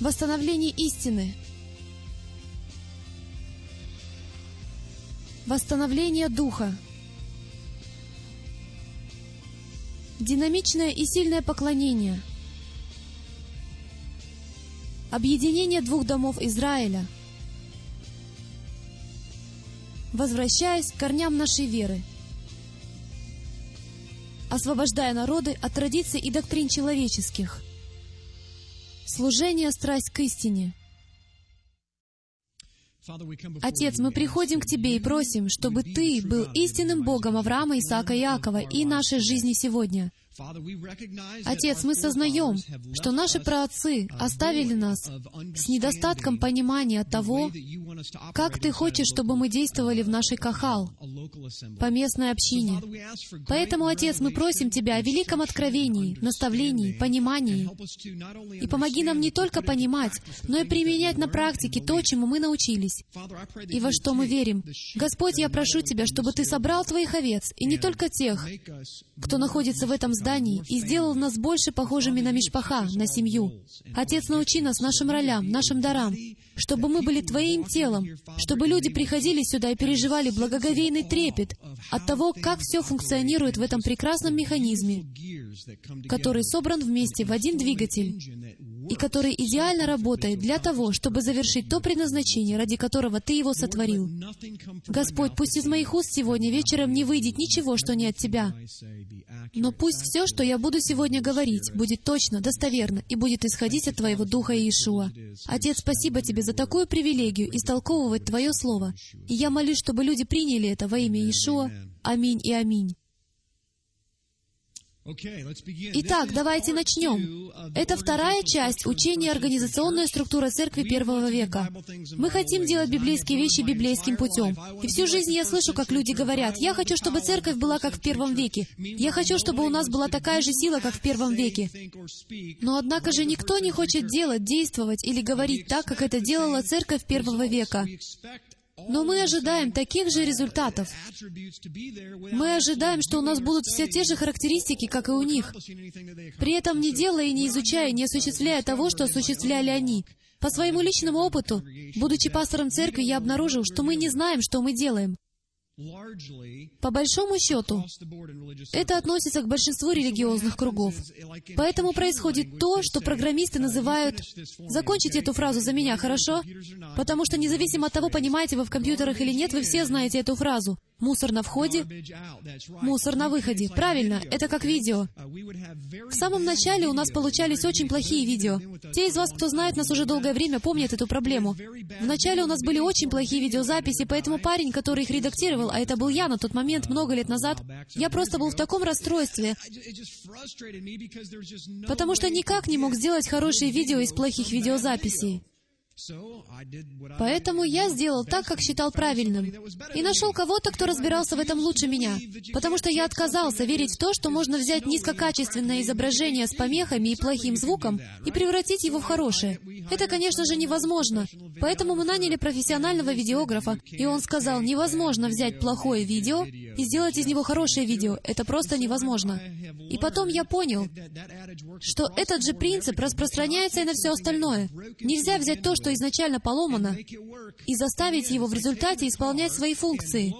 Восстановление истины. Восстановление духа. Динамичное и сильное поклонение. Объединение двух домов Израиля. Возвращаясь к корням нашей веры. Освобождая народы от традиций и доктрин человеческих. Служение, страсть к истине. Отец, мы приходим к Тебе и просим, чтобы Ты был истинным Богом Авраама, Исаака и Иакова и нашей жизни сегодня — Отец, мы сознаем, что наши праотцы оставили нас с недостатком понимания того, как Ты хочешь, чтобы мы действовали в нашей Кахал, по местной общине. Поэтому, Отец, мы просим Тебя о великом откровении, наставлении, понимании. И помоги нам не только понимать, но и применять на практике то, чему мы научились, и во что мы верим. Господь, я прошу Тебя, чтобы Ты собрал Твоих овец, и не только тех, кто находится в этом создании и сделал нас больше похожими на Мишпаха, на семью. Отец, научи нас нашим ролям, нашим дарам, чтобы мы были Твоим телом, чтобы люди приходили сюда и переживали благоговейный трепет от того, как все функционирует в этом прекрасном механизме, который собран вместе в один двигатель и который идеально работает для того, чтобы завершить то предназначение, ради которого Ты его сотворил. Господь, пусть из моих уст сегодня вечером не выйдет ничего, что не от Тебя, но пусть все, что я буду сегодня говорить, будет точно, достоверно и будет исходить от Твоего Духа Иешуа. Отец, спасибо Тебе за такую привилегию истолковывать Твое Слово. И я молюсь, чтобы люди приняли это во имя Иешуа. Аминь и аминь. Итак, давайте начнем. Это вторая часть учения организационная структура церкви первого века. Мы хотим делать библейские вещи библейским путем. И всю жизнь я слышу, как люди говорят, «Я хочу, чтобы церковь была как в первом веке. Я хочу, чтобы у нас была такая же сила, как в первом веке». Но однако же никто не хочет делать, действовать или говорить так, как это делала церковь первого века. Но мы ожидаем таких же результатов. Мы ожидаем, что у нас будут все те же характеристики, как и у них, при этом не делая и не изучая, не осуществляя того, что осуществляли они. По своему личному опыту, будучи пастором церкви, я обнаружил, что мы не знаем, что мы делаем. По большому счету, это относится к большинству религиозных кругов. Поэтому происходит то, что программисты называют... Закончите эту фразу за меня, хорошо? Потому что независимо от того, понимаете вы в компьютерах или нет, вы все знаете эту фразу. Мусор на входе, мусор на выходе. Правильно, это как видео. В самом начале у нас получались очень плохие видео. Те из вас, кто знает нас уже долгое время, помнят эту проблему. Вначале у нас были очень плохие видеозаписи, поэтому парень, который их редактировал, а это был я на тот момент, много лет назад, я просто был в таком расстройстве, потому что никак не мог сделать хорошие видео из плохих видеозаписей. Поэтому я сделал так, как считал правильным, и нашел кого-то, кто разбирался в этом лучше меня, потому что я отказался верить в то, что можно взять низкокачественное изображение с помехами и плохим звуком и превратить его в хорошее. Это, конечно же, невозможно. Поэтому мы наняли профессионального видеографа, и он сказал, невозможно взять плохое видео и сделать из него хорошее видео. Это просто невозможно. И потом я понял, что этот же принцип распространяется и на все остальное. Нельзя взять то, что изначально поломано, и заставить его в результате исполнять свои функции.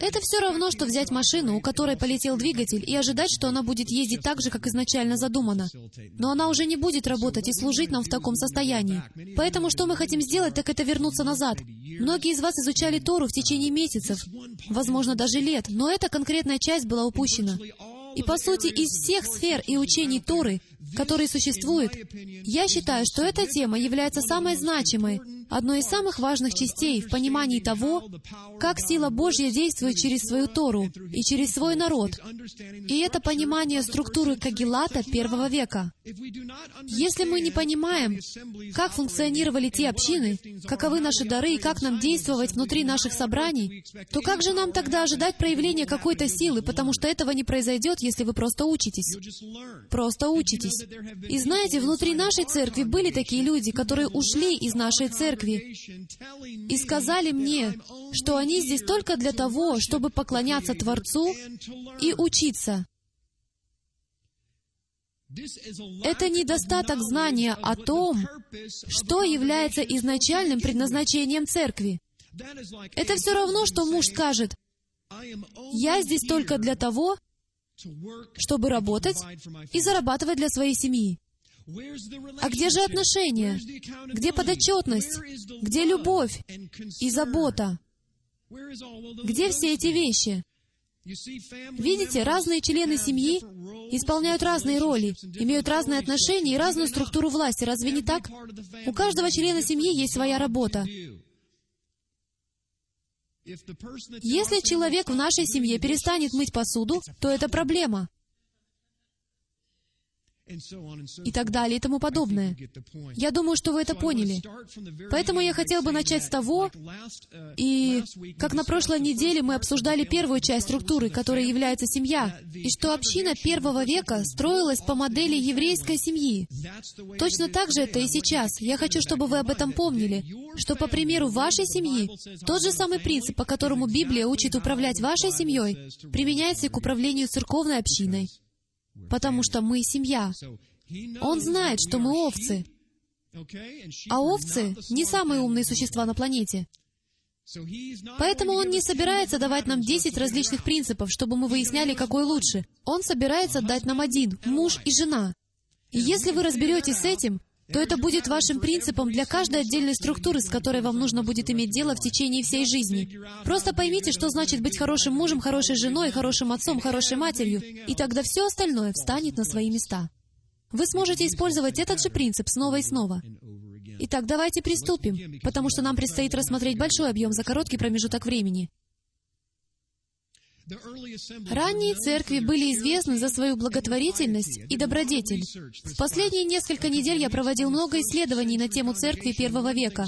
Это все равно, что взять машину, у которой полетел двигатель, и ожидать, что она будет ездить так же, как изначально задумано. Но она уже не будет работать и служить нам в таком состоянии. Поэтому что мы хотим сделать, так это вернуться назад. Многие из вас изучали Тору в течение месяцев, возможно, даже лет, но эта конкретная часть была упущена. И по сути, из всех сфер и учений Торы, которые существуют, я считаю, что эта тема является самой значимой, одной из самых важных частей в понимании того, как сила Божья действует через свою Тору и через свой народ. И это понимание структуры Кагилата первого века. Если мы не понимаем, как функционировали те общины, каковы наши дары и как нам действовать внутри наших собраний, то как же нам тогда ожидать проявления какой-то силы, потому что этого не произойдет, если вы просто учитесь. Просто учитесь. И знаете, внутри нашей церкви были такие люди, которые ушли из нашей церкви и сказали мне, что они здесь только для того, чтобы поклоняться Творцу и учиться. Это недостаток знания о том, что является изначальным предназначением церкви. Это все равно, что муж скажет, «Я здесь только для того, чтобы работать и зарабатывать для своей семьи». А где же отношения? Где подотчетность? Где любовь и забота? Где все эти вещи? Видите, разные члены семьи исполняют разные роли, имеют разные отношения и разную структуру власти. Разве не так? У каждого члена семьи есть своя работа. Если человек в нашей семье перестанет мыть посуду, то это проблема и так далее и тому подобное. Я думаю, что вы это поняли. Поэтому я хотел бы начать с того, и как на прошлой неделе мы обсуждали первую часть структуры, которая является семья, и что община первого века строилась по модели еврейской семьи. Точно так же это и сейчас. Я хочу, чтобы вы об этом помнили, что по примеру вашей семьи, тот же самый принцип, по которому Библия учит управлять вашей семьей, применяется и к управлению церковной общиной потому что мы семья. Он знает, что мы овцы. А овцы не самые умные существа на планете. Поэтому он не собирается давать нам 10 различных принципов, чтобы мы выясняли, какой лучше. Он собирается дать нам один — муж и жена. И если вы разберетесь с этим, то это будет вашим принципом для каждой отдельной структуры, с которой вам нужно будет иметь дело в течение всей жизни. Просто поймите, что значит быть хорошим мужем, хорошей женой, хорошим отцом, хорошей матерью, и тогда все остальное встанет на свои места. Вы сможете использовать этот же принцип снова и снова. Итак, давайте приступим, потому что нам предстоит рассмотреть большой объем за короткий промежуток времени. Ранние церкви были известны за свою благотворительность и добродетель. В последние несколько недель я проводил много исследований на тему церкви первого века.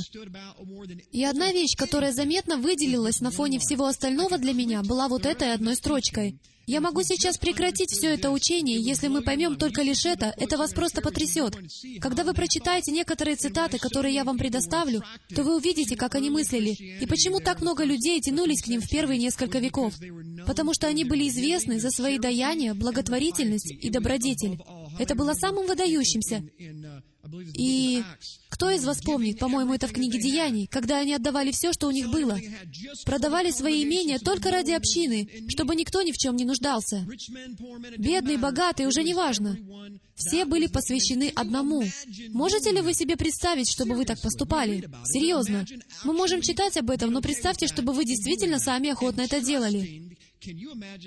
И одна вещь, которая заметно выделилась на фоне всего остального для меня, была вот этой одной строчкой — я могу сейчас прекратить все это учение, если мы поймем только лишь это, это вас просто потрясет. Когда вы прочитаете некоторые цитаты, которые я вам предоставлю, то вы увидите, как они мыслили, и почему так много людей тянулись к ним в первые несколько веков. Потому что они были известны за свои даяния, благотворительность и добродетель. Это было самым выдающимся. И кто из вас помнит, по-моему, это в книге Деяний, когда они отдавали все, что у них было, продавали свои имения только ради общины, чтобы никто ни в чем не нуждался. Бедный, богатый, уже не важно. Все были посвящены одному. Можете ли вы себе представить, чтобы вы так поступали? Серьезно. Мы можем читать об этом, но представьте, чтобы вы действительно сами охотно это делали.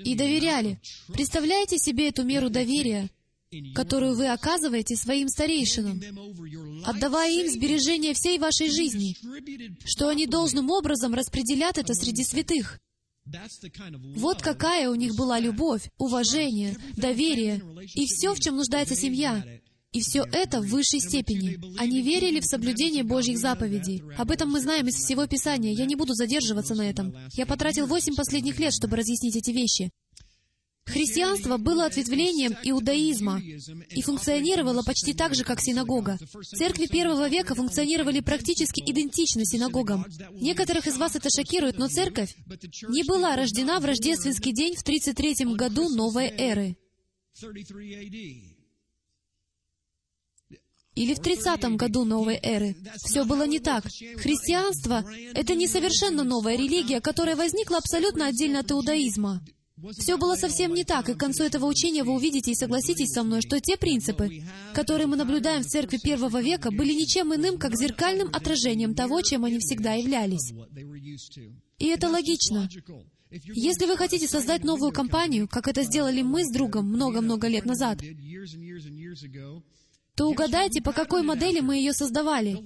И доверяли. Представляете себе эту меру доверия, которую вы оказываете своим старейшинам, отдавая им сбережения всей вашей жизни, что они должным образом распределят это среди святых. Вот какая у них была любовь, уважение, доверие и все, в чем нуждается семья. И все это в высшей степени. Они верили в соблюдение Божьих заповедей. Об этом мы знаем из всего Писания. Я не буду задерживаться на этом. Я потратил восемь последних лет, чтобы разъяснить эти вещи. Христианство было ответвлением иудаизма и функционировало почти так же, как синагога. Церкви первого века функционировали практически идентично синагогам. Некоторых из вас это шокирует, но церковь не была рождена в рождественский день в 33 году новой эры. Или в 30 году новой эры. Все было не так. Христианство — это не совершенно новая религия, которая возникла абсолютно отдельно от иудаизма. Все было совсем не так, и к концу этого учения вы увидите и согласитесь со мной, что те принципы, которые мы наблюдаем в церкви первого века, были ничем иным, как зеркальным отражением того, чем они всегда являлись. И это логично. Если вы хотите создать новую компанию, как это сделали мы с другом много-много лет назад, то угадайте, по какой модели мы ее создавали.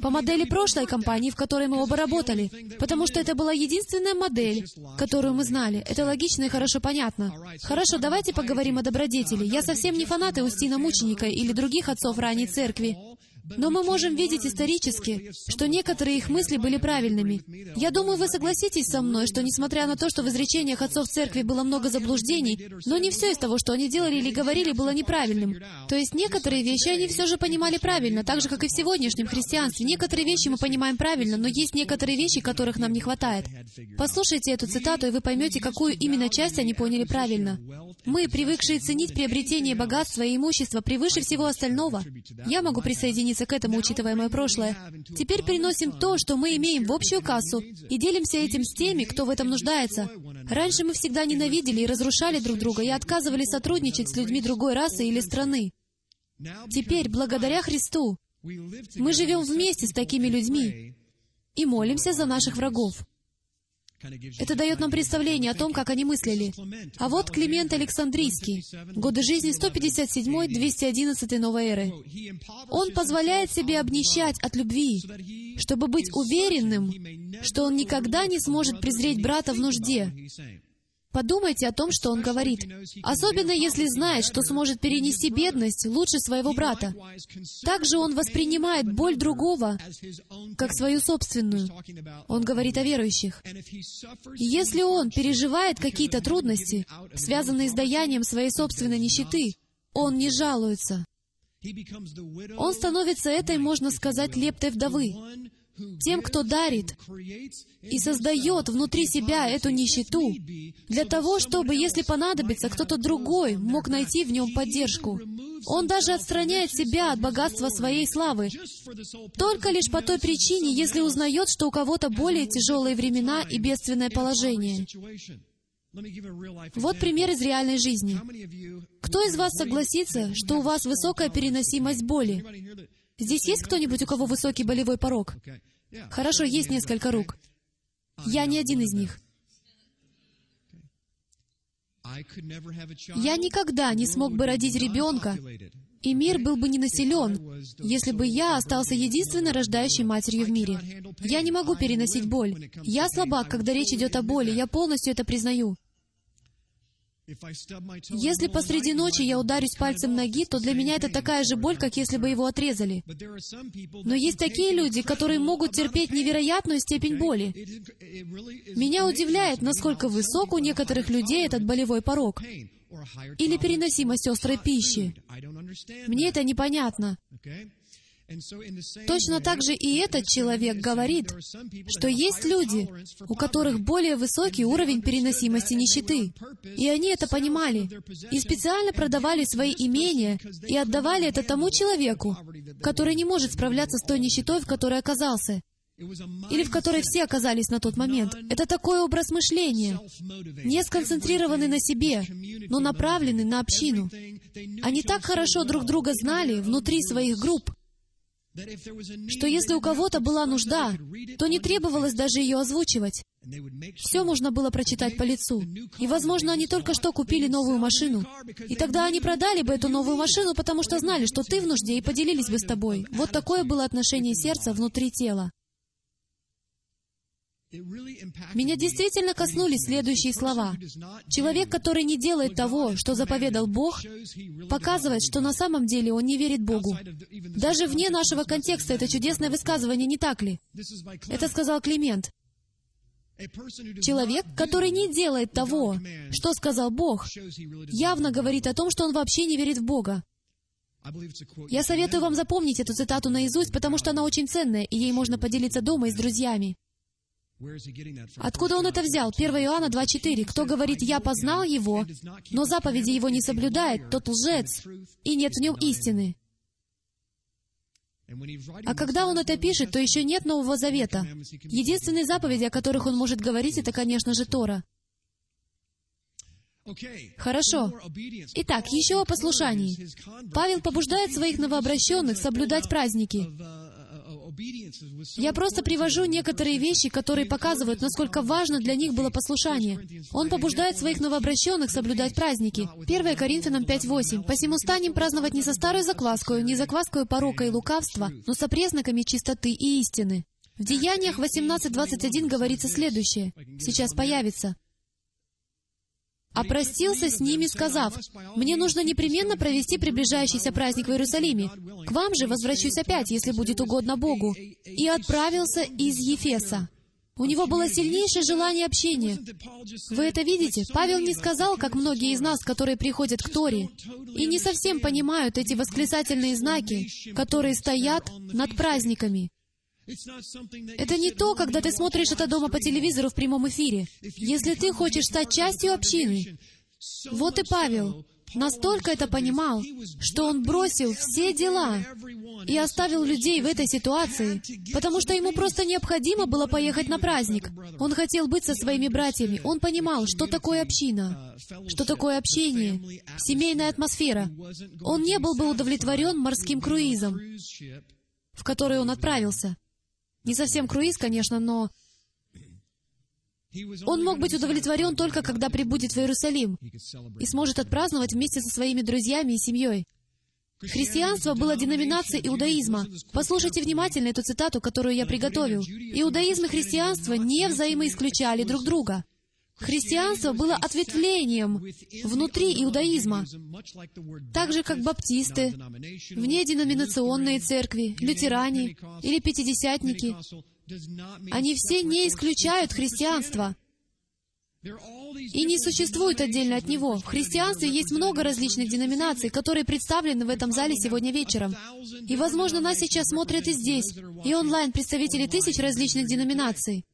По модели прошлой компании, в которой мы оба работали, потому что это была единственная модель, которую мы знали. Это логично и хорошо понятно. Хорошо, давайте поговорим о добродетели. Я совсем не фанат Иустина Мученика или других отцов ранней церкви. Но мы можем видеть исторически, что некоторые их мысли были правильными. Я думаю, вы согласитесь со мной, что несмотря на то, что в изречениях отцов церкви было много заблуждений, но не все из того, что они делали или говорили, было неправильным. То есть некоторые вещи они все же понимали правильно, так же, как и в сегодняшнем христианстве. Некоторые вещи мы понимаем правильно, но есть некоторые вещи, которых нам не хватает. Послушайте эту цитату, и вы поймете, какую именно часть они поняли правильно. Мы, привыкшие ценить приобретение богатства и имущества превыше всего остального, я могу присоединиться к этому, учитывая мое прошлое, теперь переносим то, что мы имеем в общую кассу, и делимся этим с теми, кто в этом нуждается. Раньше мы всегда ненавидели и разрушали друг друга, и отказывались сотрудничать с людьми другой расы или страны. Теперь, благодаря Христу, мы живем вместе с такими людьми и молимся за наших врагов. Это дает нам представление о том, как они мыслили. А вот Климент Александрийский, годы жизни 157-211 новой эры. Он позволяет себе обнищать от любви, чтобы быть уверенным, что он никогда не сможет презреть брата в нужде. Подумайте о том, что он говорит. Особенно если знает, что сможет перенести бедность лучше своего брата. Также он воспринимает боль другого как свою собственную. Он говорит о верующих. И если он переживает какие-то трудности, связанные с даянием своей собственной нищеты, он не жалуется. Он становится этой, можно сказать, лептой вдовы, тем, кто дарит и создает внутри себя эту нищету, для того, чтобы, если понадобится, кто-то другой мог найти в нем поддержку. Он даже отстраняет себя от богатства своей славы, только лишь по той причине, если узнает, что у кого-то более тяжелые времена и бедственное положение. Вот пример из реальной жизни. Кто из вас согласится, что у вас высокая переносимость боли? Здесь есть кто-нибудь, у кого высокий болевой порог? Хорошо, есть несколько рук. Я не один из них. Я никогда не смог бы родить ребенка, и мир был бы не населен, если бы я остался единственной рождающей матерью в мире. Я не могу переносить боль. Я слабак, когда речь идет о боли, я полностью это признаю. Если посреди ночи я ударюсь пальцем ноги, то для меня это такая же боль, как если бы его отрезали. Но есть такие люди, которые могут терпеть невероятную степень боли. Меня удивляет, насколько высок у некоторых людей этот болевой порог. или переносимость острой пищи. Мне это непонятно. Точно так же и этот человек говорит, что есть люди, у которых более высокий уровень переносимости нищеты. И они это понимали. И специально продавали свои имения и отдавали это тому человеку, который не может справляться с той нищетой, в которой оказался. Или в которой все оказались на тот момент. Это такой образ мышления, не сконцентрированный на себе, но направленный на общину. Они так хорошо друг друга знали внутри своих групп, что если у кого-то была нужда, то не требовалось даже ее озвучивать. Все можно было прочитать по лицу. И, возможно, они только что купили новую машину. И тогда они продали бы эту новую машину, потому что знали, что ты в нужде, и поделились бы с тобой. Вот такое было отношение сердца внутри тела. Меня действительно коснулись следующие слова. Человек, который не делает того, что заповедал Бог, показывает, что на самом деле он не верит Богу. Даже вне нашего контекста это чудесное высказывание, не так ли? Это сказал Климент. Человек, который не делает того, что сказал Бог, явно говорит о том, что он вообще не верит в Бога. Я советую вам запомнить эту цитату наизусть, потому что она очень ценная, и ей можно поделиться дома и с друзьями. Откуда он это взял? 1 Иоанна 2.4. Кто говорит, «Я познал его», но заповеди его не соблюдает, тот лжец, и нет в нем истины. А когда он это пишет, то еще нет Нового Завета. Единственные заповеди, о которых он может говорить, это, конечно же, Тора. Хорошо. Итак, еще о послушании. Павел побуждает своих новообращенных соблюдать праздники. Я просто привожу некоторые вещи, которые показывают, насколько важно для них было послушание. Он побуждает своих новообращенных соблюдать праздники. 1 Коринфянам 5.8. «Посему станем праздновать не со старой закваскою, не закваскою порока и лукавства, но со презнаками чистоты и истины». В Деяниях 18.21 говорится следующее. Сейчас появится опростился с ними, сказав, «Мне нужно непременно провести приближающийся праздник в Иерусалиме. К вам же возвращусь опять, если будет угодно Богу». И отправился из Ефеса. У него было сильнейшее желание общения. Вы это видите? Павел не сказал, как многие из нас, которые приходят к Торе, и не совсем понимают эти восклицательные знаки, которые стоят над праздниками. Это не то, когда ты смотришь это дома по телевизору в прямом эфире. Если ты хочешь стать частью общины, Вот и Павел настолько это понимал, что он бросил все дела и оставил людей в этой ситуации, потому что ему просто необходимо было поехать на праздник. Он хотел быть со своими братьями. Он понимал, что такое община, что такое общение, семейная атмосфера. Он не был бы удовлетворен морским круизом, в который он отправился. Не совсем круиз, конечно, но он мог быть удовлетворен только, когда прибудет в Иерусалим и сможет отпраздновать вместе со своими друзьями и семьей. Христианство было деноминацией иудаизма. Послушайте внимательно эту цитату, которую я приготовил. Иудаизм и христианство не взаимоисключали друг друга. Христианство было ответвлением внутри иудаизма, так же как баптисты, внеденоминационные церкви, лютеране или пятидесятники. Они все не исключают христианство и не существуют отдельно от него. В христианстве есть много различных деноминаций, которые представлены в этом зале сегодня вечером. И, возможно, нас сейчас смотрят и здесь, и онлайн представители тысяч различных деноминаций.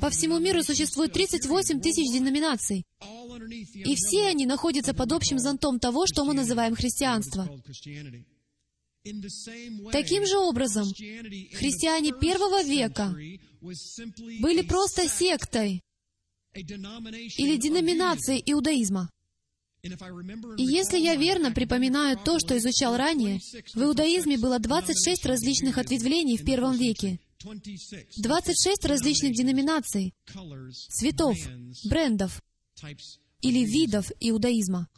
По всему миру существует 38 тысяч деноминаций. И все они находятся под общим зонтом того, что мы называем христианство. Таким же образом, христиане первого века были просто сектой или деноминацией иудаизма. И если я верно припоминаю то, что изучал ранее, в иудаизме было 26 различных ответвлений в первом веке. 26 различных деноминаций, цветов, брендов или видов иудаизма.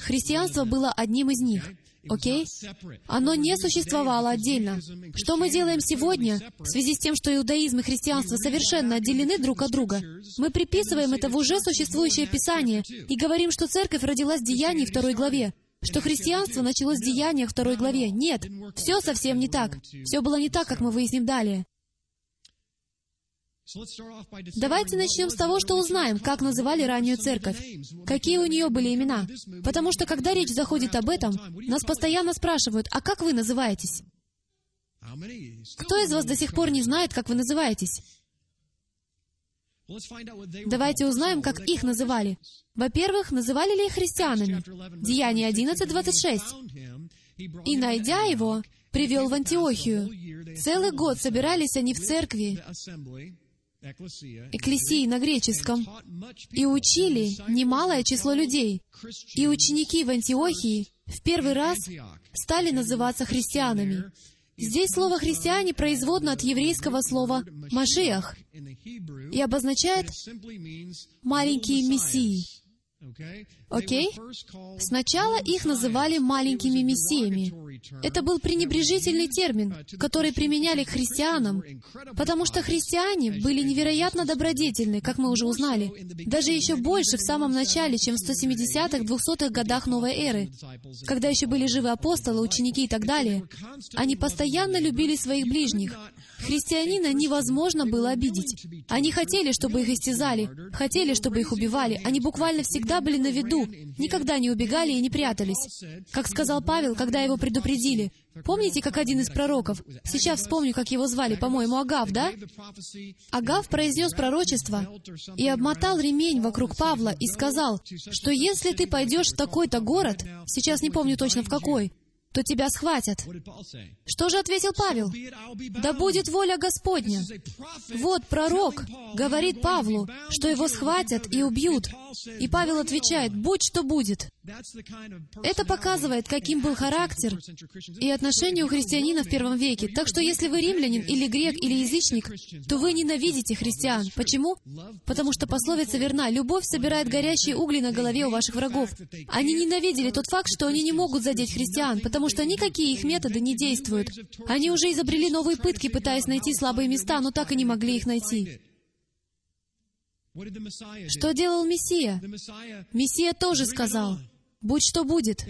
Христианство было одним из них. Окей? Оно не существовало отдельно. Что мы делаем сегодня в связи с тем, что иудаизм и христианство совершенно отделены друг от друга? Мы приписываем это в уже существующее Писание и говорим, что церковь родилась в Деянии второй главе, что христианство началось в Деяниях второй главе. Нет, все совсем не так. Все было не так, как мы выясним далее. Давайте начнем с того, что узнаем, как называли раннюю церковь, какие у нее были имена. Потому что, когда речь заходит об этом, нас постоянно спрашивают, а как вы называетесь? Кто из вас до сих пор не знает, как вы называетесь? Давайте узнаем, как их называли. Во-первых, называли ли их христианами? Деяние 11.26. «И, найдя его, привел в Антиохию. Целый год собирались они в церкви, экклесии на греческом, и учили немалое число людей. И ученики в Антиохии в первый раз стали называться христианами. Здесь слово «христиане» производно от еврейского слова «машиах» и обозначает «маленькие мессии». Окей? Okay? Сначала их называли маленькими мессиями. Это был пренебрежительный термин, который применяли к христианам, потому что христиане были невероятно добродетельны, как мы уже узнали, даже еще больше в самом начале, чем в 170-х, 200-х годах новой эры, когда еще были живы апостолы, ученики и так далее. Они постоянно любили своих ближних, Христианина невозможно было обидеть. Они хотели, чтобы их истязали, хотели, чтобы их убивали. Они буквально всегда были на виду, никогда не убегали и не прятались. Как сказал Павел, когда его предупредили. Помните, как один из пророков? Сейчас вспомню, как его звали, по-моему, Агав, да? Агав произнес пророчество и обмотал ремень вокруг Павла и сказал, что если ты пойдешь в такой-то город, сейчас не помню точно в какой, то тебя схватят. Что же ответил Павел? «Да будет воля Господня». Вот пророк говорит Павлу, что его схватят и убьют. И Павел отвечает, «Будь что будет». Это показывает, каким был характер и отношение у христианина в первом веке. Так что если вы римлянин или грек или язычник, то вы ненавидите христиан. Почему? Потому что пословица верна. Любовь собирает горящие угли на голове у ваших врагов. Они ненавидели тот факт, что они не могут задеть христиан, потому что никакие их методы не действуют. Они уже изобрели новые пытки, пытаясь найти слабые места, но так и не могли их найти. Что делал Мессия? Мессия тоже сказал, «Будь что будет»,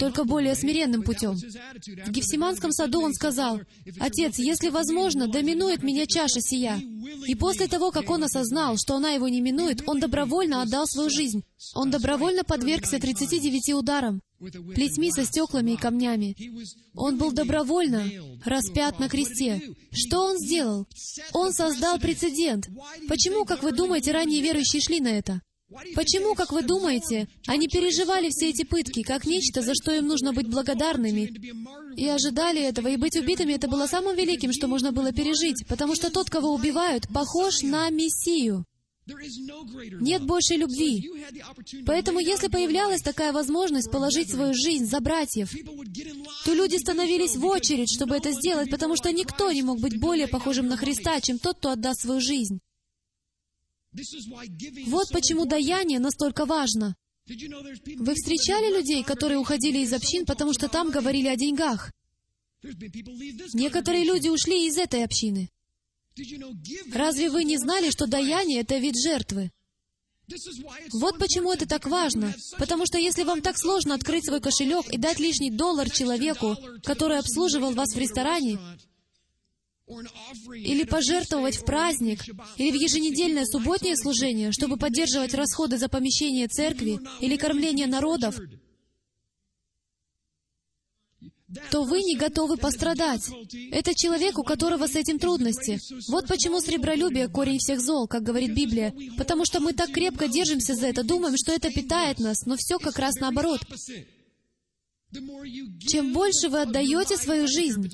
только более смиренным путем. В Гефсиманском саду он сказал, «Отец, если возможно, доминует меня чаша сия». И после того, как он осознал, что она его не минует, он добровольно отдал свою жизнь. Он добровольно подвергся 39 ударам плетьми со стеклами и камнями. Он был добровольно распят на кресте. Что он сделал? Он создал прецедент. Почему, как вы думаете, ранние верующие шли на это? Почему, как вы думаете, они переживали все эти пытки, как нечто, за что им нужно быть благодарными, и ожидали этого, и быть убитыми — это было самым великим, что можно было пережить, потому что тот, кого убивают, похож на Мессию. Нет большей любви. Поэтому, если появлялась такая возможность положить свою жизнь за братьев, то люди становились в очередь, чтобы это сделать, потому что никто не мог быть более похожим на Христа, чем тот, кто отдаст свою жизнь. Вот почему даяние настолько важно. Вы встречали людей, которые уходили из общин, потому что там говорили о деньгах? Некоторые люди ушли из этой общины. Разве вы не знали, что даяние — это вид жертвы? Вот почему это так важно. Потому что если вам так сложно открыть свой кошелек и дать лишний доллар человеку, который обслуживал вас в ресторане, или пожертвовать в праздник, или в еженедельное субботнее служение, чтобы поддерживать расходы за помещение церкви или кормление народов, то вы не готовы пострадать. Это человек, у которого с этим трудности. Вот почему сребролюбие — корень всех зол, как говорит Библия. Потому что мы так крепко держимся за это, думаем, что это питает нас, но все как раз наоборот. Чем больше вы отдаете свою жизнь,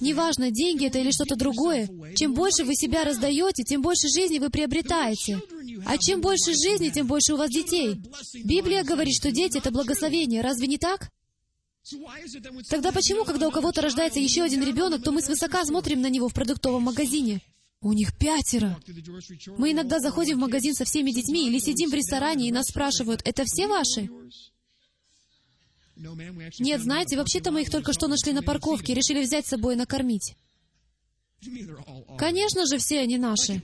неважно, деньги это или что-то другое, чем больше вы себя раздаете, тем больше жизни вы приобретаете. А чем больше жизни, тем больше у вас детей. Библия говорит, что дети — это благословение. Разве не так? Тогда почему, когда у кого-то рождается еще один ребенок, то мы свысока смотрим на него в продуктовом магазине? У них пятеро. Мы иногда заходим в магазин со всеми детьми или сидим в ресторане, и нас спрашивают, это все ваши? Нет, знаете, вообще-то мы их только что нашли на парковке решили взять с собой и накормить. Конечно же, все они наши.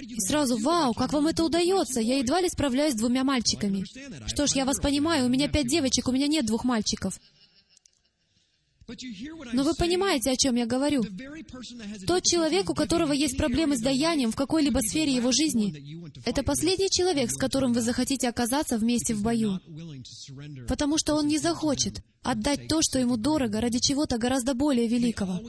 И сразу, вау, как вам это удается? Я едва ли справляюсь с двумя мальчиками. Что ж, я вас понимаю, у меня пять девочек, у меня нет двух мальчиков. Но вы понимаете, о чем я говорю. Тот человек, у которого есть проблемы с даянием в какой-либо сфере его жизни, это последний человек, с которым вы захотите оказаться вместе в бою. Потому что он не захочет отдать то, что ему дорого, ради чего-то гораздо более великого.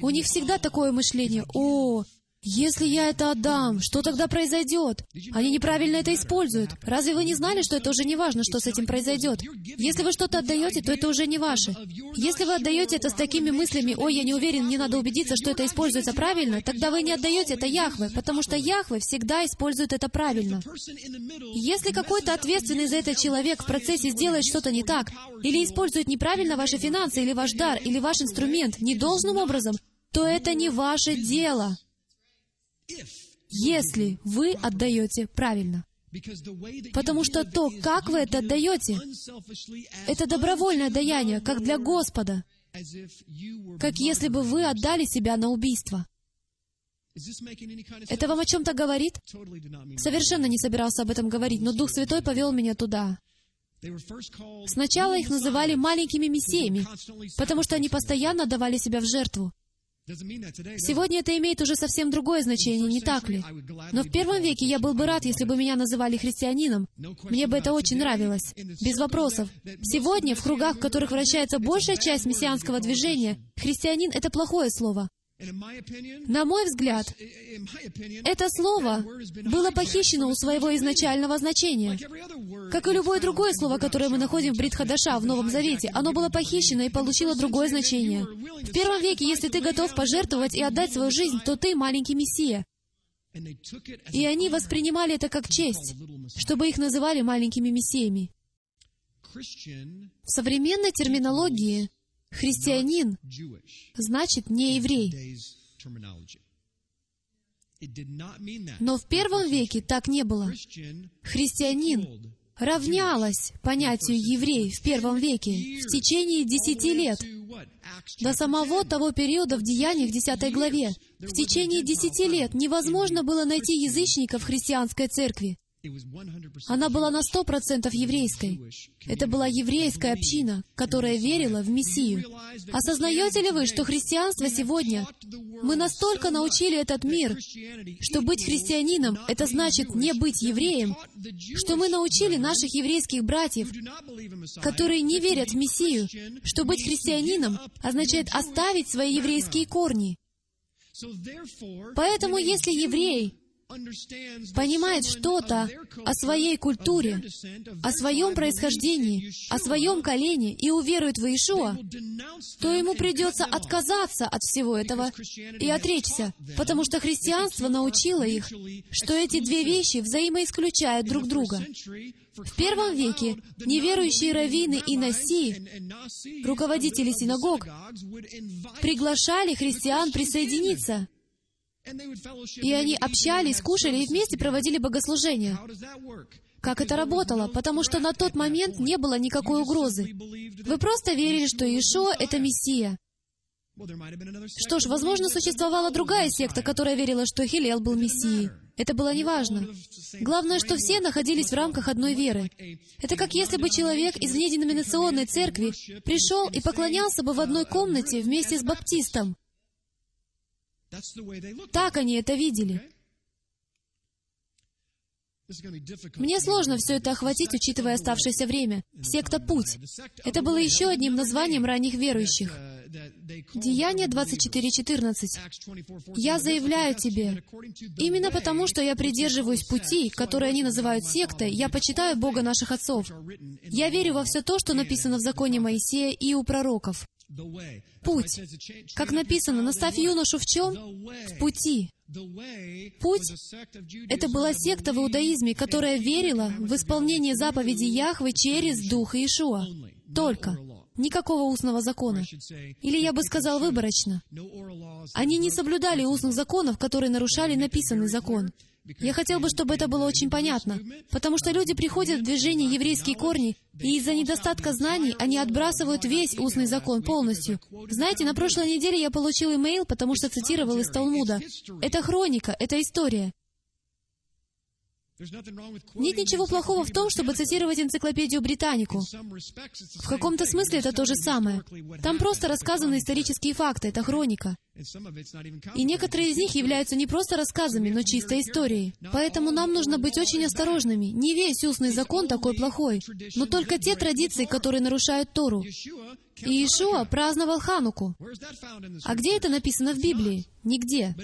У них всегда такое мышление. О, если я это отдам, что тогда произойдет? Они неправильно это используют. Разве вы не знали, что это уже не важно, что с этим произойдет? Если вы что-то отдаете, то это уже не ваше. Если вы отдаете это с такими мыслями, «Ой, я не уверен, мне надо убедиться, что это используется правильно», тогда вы не отдаете это Яхве, потому что Яхве всегда использует это правильно. Если какой-то ответственный за это человек в процессе сделает что-то не так, или использует неправильно ваши финансы, или ваш дар, или ваш инструмент недолжным образом, то это не ваше дело если вы отдаете правильно. Потому что то, как вы это отдаете, это добровольное даяние, как для Господа, как если бы вы отдали себя на убийство. Это вам о чем-то говорит? Совершенно не собирался об этом говорить, но Дух Святой повел меня туда. Сначала их называли маленькими мессиями, потому что они постоянно давали себя в жертву. Сегодня это имеет уже совсем другое значение, не так ли? Но в первом веке я был бы рад, если бы меня называли христианином. Мне бы это очень нравилось. Без вопросов. Сегодня, в кругах, в которых вращается большая часть мессианского движения, христианин — это плохое слово. На мой взгляд, это слово было похищено у своего изначального значения. Как и любое другое слово, которое мы находим в Бритхадаша, в Новом Завете, оно было похищено и получило другое значение. В первом веке, если ты готов пожертвовать и отдать свою жизнь, то ты маленький Мессия. И они воспринимали это как честь, чтобы их называли маленькими мессиями. В современной терминологии Христианин значит не еврей. Но в первом веке так не было. Христианин равнялось понятию еврей в первом веке в течение десяти лет, до самого того периода в Деяниях 10 главе. В течение десяти лет невозможно было найти язычников в христианской церкви. Она была на сто процентов еврейской. Это была еврейская община, которая верила в Мессию. Осознаете ли вы, что христианство сегодня, мы настолько научили этот мир, что быть христианином — это значит не быть евреем, что мы научили наших еврейских братьев, которые не верят в Мессию, что быть христианином означает оставить свои еврейские корни. Поэтому, если еврей понимает что-то о своей культуре, о своем происхождении, о своем колене и уверует в Иешуа, то ему придется отказаться от всего этого и отречься, потому что христианство научило их, что эти две вещи взаимоисключают друг друга. В первом веке неверующие раввины и наси, руководители синагог, приглашали христиан присоединиться и они общались, кушали и вместе проводили богослужения. Как это работало? Потому что на тот момент не было никакой угрозы. Вы просто верили, что Иешуа — это Мессия. Что ж, возможно, существовала другая секта, которая верила, что Хилел был Мессией. Это было неважно. Главное, что все находились в рамках одной веры. Это как если бы человек из внеденоминационной церкви пришел и поклонялся бы в одной комнате вместе с баптистом. Так они это видели. Мне сложно все это охватить, учитывая оставшееся время. Секта «Путь». Это было еще одним названием ранних верующих. Деяние 24.14. «Я заявляю тебе, именно потому, что я придерживаюсь пути, которые они называют сектой, я почитаю Бога наших отцов. Я верю во все то, что написано в законе Моисея и у пророков. Путь. Как написано, наставь юношу в чем? В пути. Путь — это была секта в иудаизме, которая верила в исполнение заповеди Яхвы через Дух Иешуа. Только. Никакого устного закона. Или я бы сказал выборочно. Они не соблюдали устных законов, которые нарушали написанный закон. Я хотел бы, чтобы это было очень понятно, потому что люди приходят в движение еврейские корни, и из-за недостатка знаний они отбрасывают весь устный закон полностью. Знаете, на прошлой неделе я получил имейл, потому что цитировал из Талмуда. Это хроника, это история. Нет ничего плохого в том, чтобы цитировать энциклопедию Британику. В каком-то смысле это то же самое. Там просто рассказаны исторические факты, это хроника. И некоторые из них являются не просто рассказами, но чистой историей. Поэтому нам нужно быть очень осторожными. Не весь устный закон такой плохой, но только те традиции, которые нарушают Тору. И Иешуа праздновал Хануку. А где это написано в Библии? Нигде.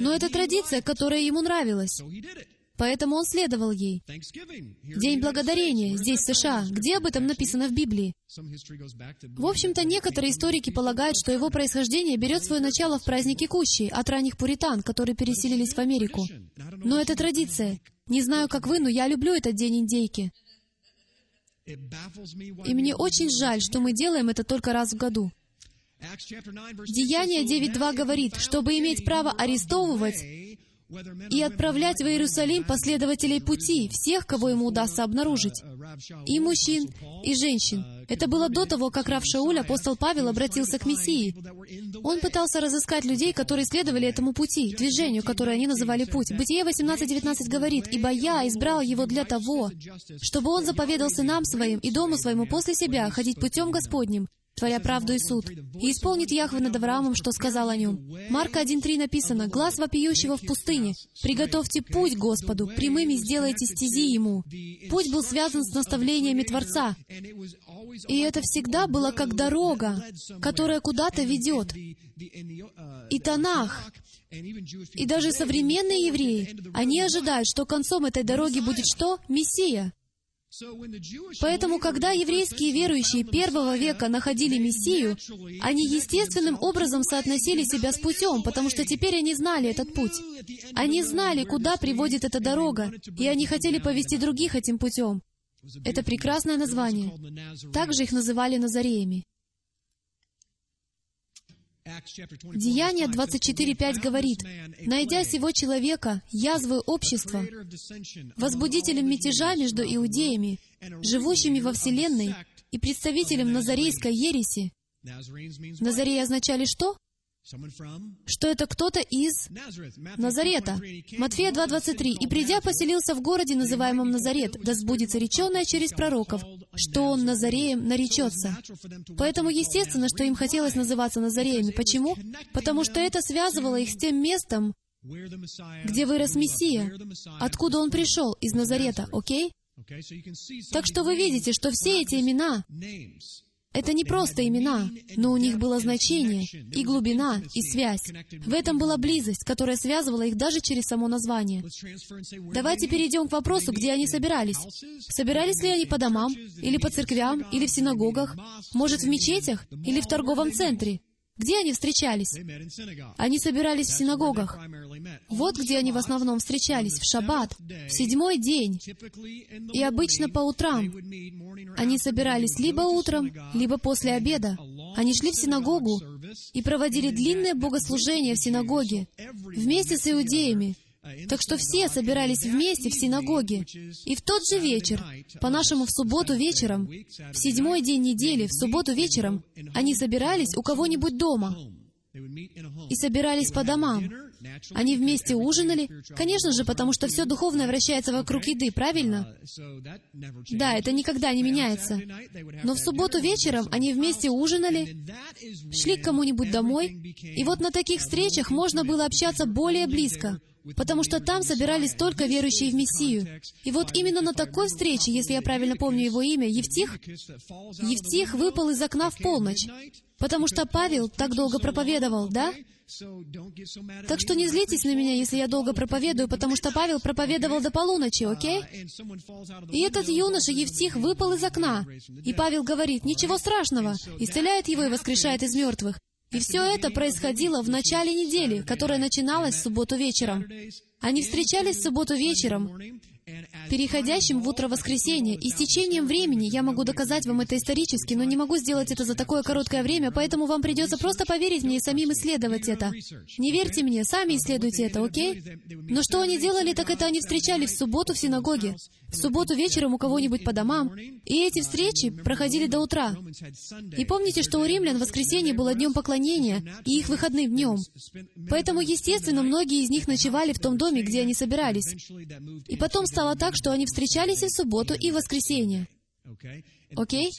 Но это традиция, которая ему нравилась. Поэтому он следовал ей. День Благодарения здесь, в США. Где об этом написано в Библии? В общем-то, некоторые историки полагают, что его происхождение берет свое начало в празднике Кущи от ранних пуритан, которые переселились в Америку. Но это традиция. Не знаю, как вы, но я люблю этот день индейки. И мне очень жаль, что мы делаем это только раз в году. Деяние 9.2 говорит, чтобы иметь право арестовывать и отправлять в Иерусалим последователей пути, всех, кого ему удастся обнаружить, и мужчин, и женщин. Это было до того, как Рав Шауль, апостол Павел, обратился к Мессии. Он пытался разыскать людей, которые следовали этому пути, движению, которое они называли путь. Бытие 18.19 говорит, «Ибо я избрал его для того, чтобы он заповедал сынам своим и дому своему после себя ходить путем Господним, творя правду и суд. И исполнит Яхве над Авраамом, что сказал о нем. Марка 1.3 написано, «Глаз вопиющего в пустыне. Приготовьте путь Господу, прямыми сделайте стези Ему». Путь был связан с наставлениями Творца. И это всегда было как дорога, которая куда-то ведет. И Танах, и даже современные евреи, они ожидают, что концом этой дороги будет что? Мессия. Поэтому, когда еврейские верующие первого века находили Мессию, они естественным образом соотносили себя с путем, потому что теперь они знали этот путь. Они знали, куда приводит эта дорога, и они хотели повести других этим путем. Это прекрасное название. Также их называли Назареями. Деяние 24.5 говорит, «Найдя сего человека, язвы общества, возбудителем мятежа между иудеями, живущими во Вселенной и представителем Назарейской ереси». Назареи означали что? Что это кто-то из Назарета. Матфея 2.23. «И придя, поселился в городе, называемом Назарет, да сбудется реченное через пророков, что он Назареем наречется». Поэтому естественно, что им хотелось называться Назареями. Почему? Потому что это связывало их с тем местом, где вырос Мессия, откуда он пришел, из Назарета, окей? Так что вы видите, что все эти имена Это не просто имена, но у них было значение, и глубина, и связь. В этом была близость, которая связывала их даже через само название. Давайте перейдем к вопросу, где они собирались. Собирались ли они по домам, или по церквям, или в синагогах, может, в мечетях, или в торговом центре? Где они встречались? Они собирались в синагогах. Вот где они в основном встречались, в шаббат, в седьмой день. И обычно по утрам. Они собирались либо утром, либо после обеда. Они шли в синагогу и проводили длинное богослужение в синагоге вместе с иудеями, так что все собирались вместе в синагоге. И в тот же вечер, по-нашему в субботу вечером, в седьмой день недели, в субботу вечером, они собирались у кого-нибудь дома. И собирались по домам. Они вместе ужинали, конечно же, потому что все духовное вращается вокруг еды, правильно? Да, это никогда не меняется. Но в субботу вечером они вместе ужинали, шли к кому-нибудь домой, и вот на таких встречах можно было общаться более близко, потому что там собирались только верующие в Мессию. И вот именно на такой встрече, если я правильно помню его имя, Евтих, Евтих выпал из окна в полночь, потому что Павел так долго проповедовал, да? Так что не злитесь на меня, если я долго проповедую, потому что Павел проповедовал до полуночи, окей? И этот юноша Евтих выпал из окна. И Павел говорит, ничего страшного, исцеляет его и воскрешает из мертвых. И все это происходило в начале недели, которая начиналась в субботу вечером. Они встречались в субботу вечером, переходящим в утро воскресенья, и с течением времени я могу доказать вам это исторически, но не могу сделать это за такое короткое время, поэтому вам придется просто поверить мне и самим исследовать это. Не верьте мне, сами исследуйте это, окей? Но что они делали, так это они встречались в субботу в синагоге, в субботу вечером у кого-нибудь по домам, и эти встречи проходили до утра. И помните, что у римлян воскресенье было днем поклонения, и их выходным днем. Поэтому, естественно, многие из них ночевали в том доме, где они собирались. И потом стало так, что они встречались и в субботу, и в воскресенье. Окей?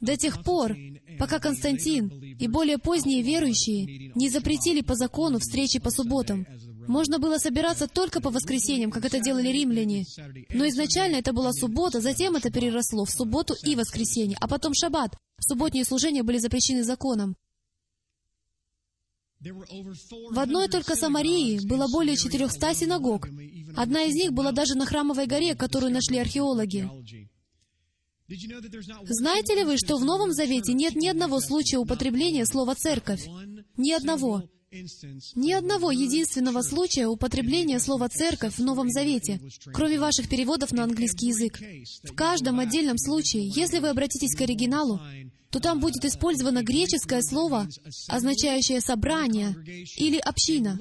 До тех пор, пока Константин и более поздние верующие не запретили по закону встречи по субботам. Можно было собираться только по воскресеньям, как это делали римляне. Но изначально это была суббота, затем это переросло в субботу и воскресенье, а потом шаббат. Субботние служения были запрещены законом. В одной только Самарии было более 400 синагог. Одна из них была даже на Храмовой горе, которую нашли археологи. Знаете ли вы, что в Новом Завете нет ни одного случая употребления слова «церковь»? Ни одного. Ни одного единственного случая употребления слова «церковь» в Новом Завете, кроме ваших переводов на английский язык. В каждом отдельном случае, если вы обратитесь к оригиналу, то там будет использовано греческое слово, означающее «собрание» или «община».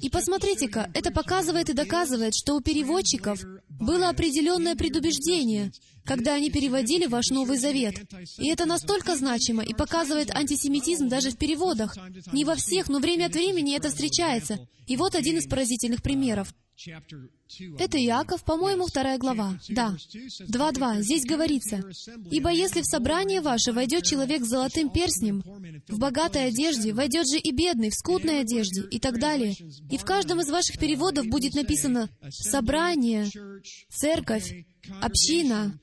И посмотрите-ка, это показывает и доказывает, что у переводчиков было определенное предубеждение, когда они переводили ваш Новый Завет. И это настолько значимо и показывает антисемитизм даже в переводах. Не во всех, но время от времени это встречается. И вот один из поразительных примеров. Это Иаков, по-моему, вторая глава. Да. 2.2. Здесь говорится, «Ибо если в собрание ваше войдет человек с золотым перстнем, в богатой одежде, войдет же и бедный, в скудной одежде, и так далее. И в каждом из ваших переводов будет написано «собрание», «церковь», «община»,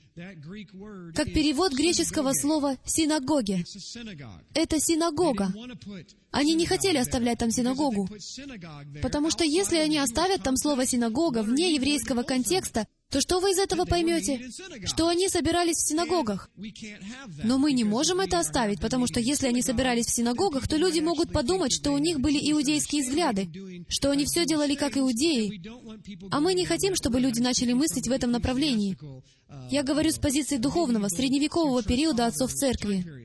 как перевод греческого слова «синагоги». Это синагога. Они не хотели оставлять там синагогу, потому что если они оставят там слово «синагога» вне еврейского контекста, то что вы из этого поймете? Что они собирались в синагогах. Но мы не можем это оставить, потому что если они собирались в синагогах, то люди могут подумать, что у них были иудейские взгляды, что они все делали как иудеи. А мы не хотим, чтобы люди начали мыслить в этом направлении. Я говорю с позиции духовного, средневекового периода отцов церкви.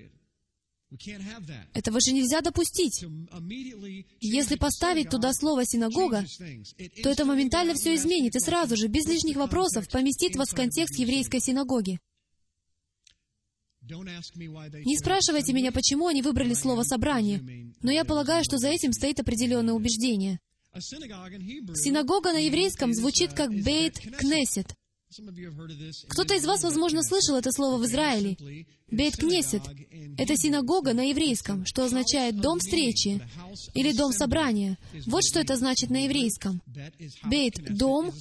Этого же нельзя допустить. Если поставить туда слово «синагога», то это моментально все изменит и сразу же, без лишних вопросов, поместит вас в контекст еврейской синагоги. Не спрашивайте меня, почему они выбрали слово «собрание», но я полагаю, что за этим стоит определенное убеждение. Синагога на еврейском звучит как «бейт кнесет», кто-то из вас, возможно, слышал это слово в Израиле. Бейт Кнесет — это синагога на еврейском, что означает «дом встречи» или «дом собрания». Вот что это значит на еврейском. Бейт — дом,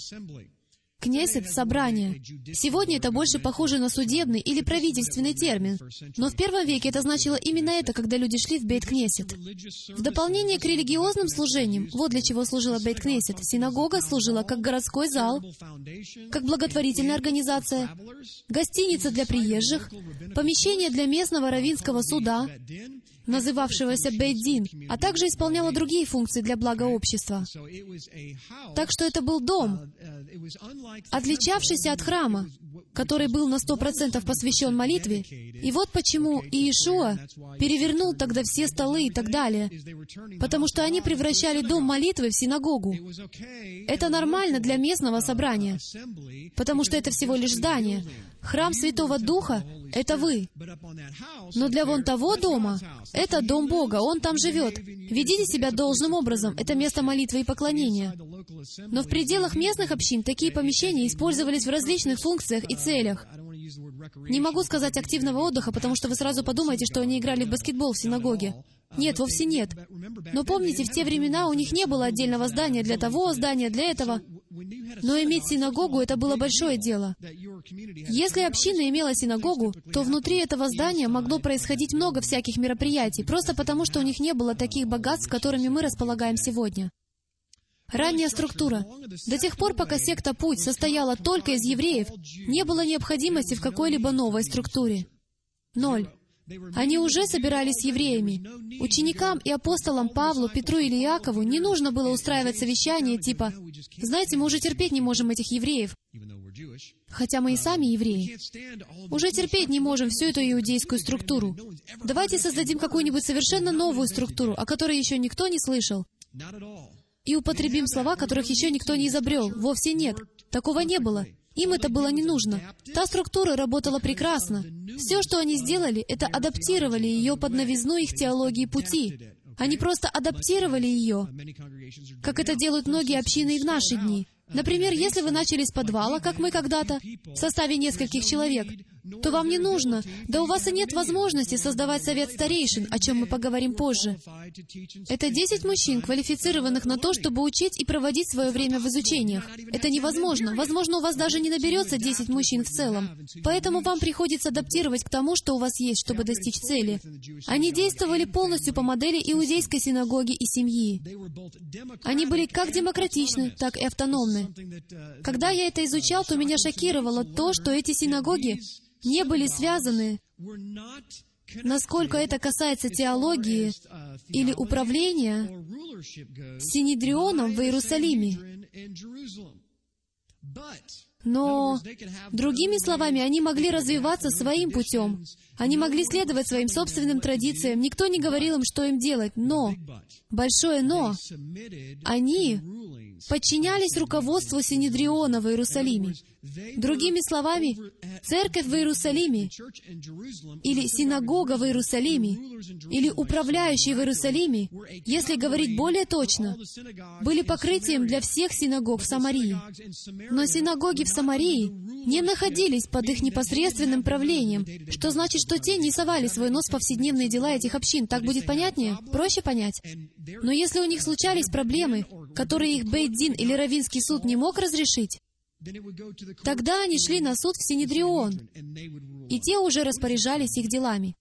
Бейт-Кнесет — собрание. Сегодня это больше похоже на судебный или правительственный термин. Но в первом веке это значило именно это, когда люди шли в Бейт-Кнесет. В дополнение к религиозным служениям, вот для чего служила Бейт-Кнесет, синагога служила как городской зал, как благотворительная организация, гостиница для приезжих, помещение для местного равинского суда, называвшегося Бейдин, а также исполняла другие функции для блага общества. Так что это был дом, отличавшийся от храма, который был на сто процентов посвящен молитве. И вот почему Иешуа перевернул тогда все столы и так далее, потому что они превращали дом молитвы в синагогу. Это нормально для местного собрания, потому что это всего лишь здание. Храм Святого Духа — это вы. Но для вон того дома — это дом Бога, Он там живет. Ведите себя должным образом, это место молитвы и поклонения. Но в пределах местных общин такие помещения использовались в различных функциях и целях. Не могу сказать активного отдыха, потому что вы сразу подумаете, что они играли в баскетбол в синагоге. Нет, вовсе нет. Но помните, в те времена у них не было отдельного здания для того, здания для этого. Но иметь синагогу — это было большое дело. Если община имела синагогу, то внутри этого здания могло происходить много всяких мероприятий, просто потому что у них не было таких богатств, которыми мы располагаем сегодня. Ранняя структура. До тех пор, пока секта «Путь» состояла только из евреев, не было необходимости в какой-либо новой структуре. Ноль. Они уже собирались с евреями. Ученикам и апостолам Павлу, Петру или Иакову не нужно было устраивать совещание типа «Знаете, мы уже терпеть не можем этих евреев, хотя мы и сами евреи. Уже терпеть не можем всю эту иудейскую структуру. Давайте создадим какую-нибудь совершенно новую структуру, о которой еще никто не слышал. И употребим слова, которых еще никто не изобрел. Вовсе нет. Такого не было. Им это было не нужно. Та структура работала прекрасно. Все, что они сделали, это адаптировали ее под новизну их теологии пути. Они просто адаптировали ее, как это делают многие общины и в наши дни. Например, если вы начали с подвала, как мы когда-то, в составе нескольких человек, то вам не нужно, да у вас и нет возможности создавать совет старейшин, о чем мы поговорим позже. Это 10 мужчин, квалифицированных на то, чтобы учить и проводить свое время в изучениях. Это невозможно. Возможно, у вас даже не наберется 10 мужчин в целом. Поэтому вам приходится адаптировать к тому, что у вас есть, чтобы достичь цели. Они действовали полностью по модели иудейской синагоги и семьи. Они были как демократичны, так и автономны. Когда я это изучал, то меня шокировало то, что эти синагоги не были связаны, насколько это касается теологии или управления, Синедрионом в Иерусалиме. Но, другими словами, они могли развиваться своим путем. Они могли следовать своим собственным традициям. Никто не говорил им, что им делать. Но, большое но, они подчинялись руководству Синедриона в Иерусалиме. Другими словами, церковь в Иерусалиме, или синагога в Иерусалиме, или управляющие в Иерусалиме, если говорить более точно, были покрытием для всех синагог в Самарии. Но синагоги в Самарии не находились под их непосредственным правлением, что значит, что те не совали свой нос в повседневные дела этих общин. Так будет понятнее? Проще понять. Но если у них случались проблемы, которые их Бейдин или Равинский суд не мог разрешить, Тогда они шли на суд в Синедрион, и те уже распоряжались их делами.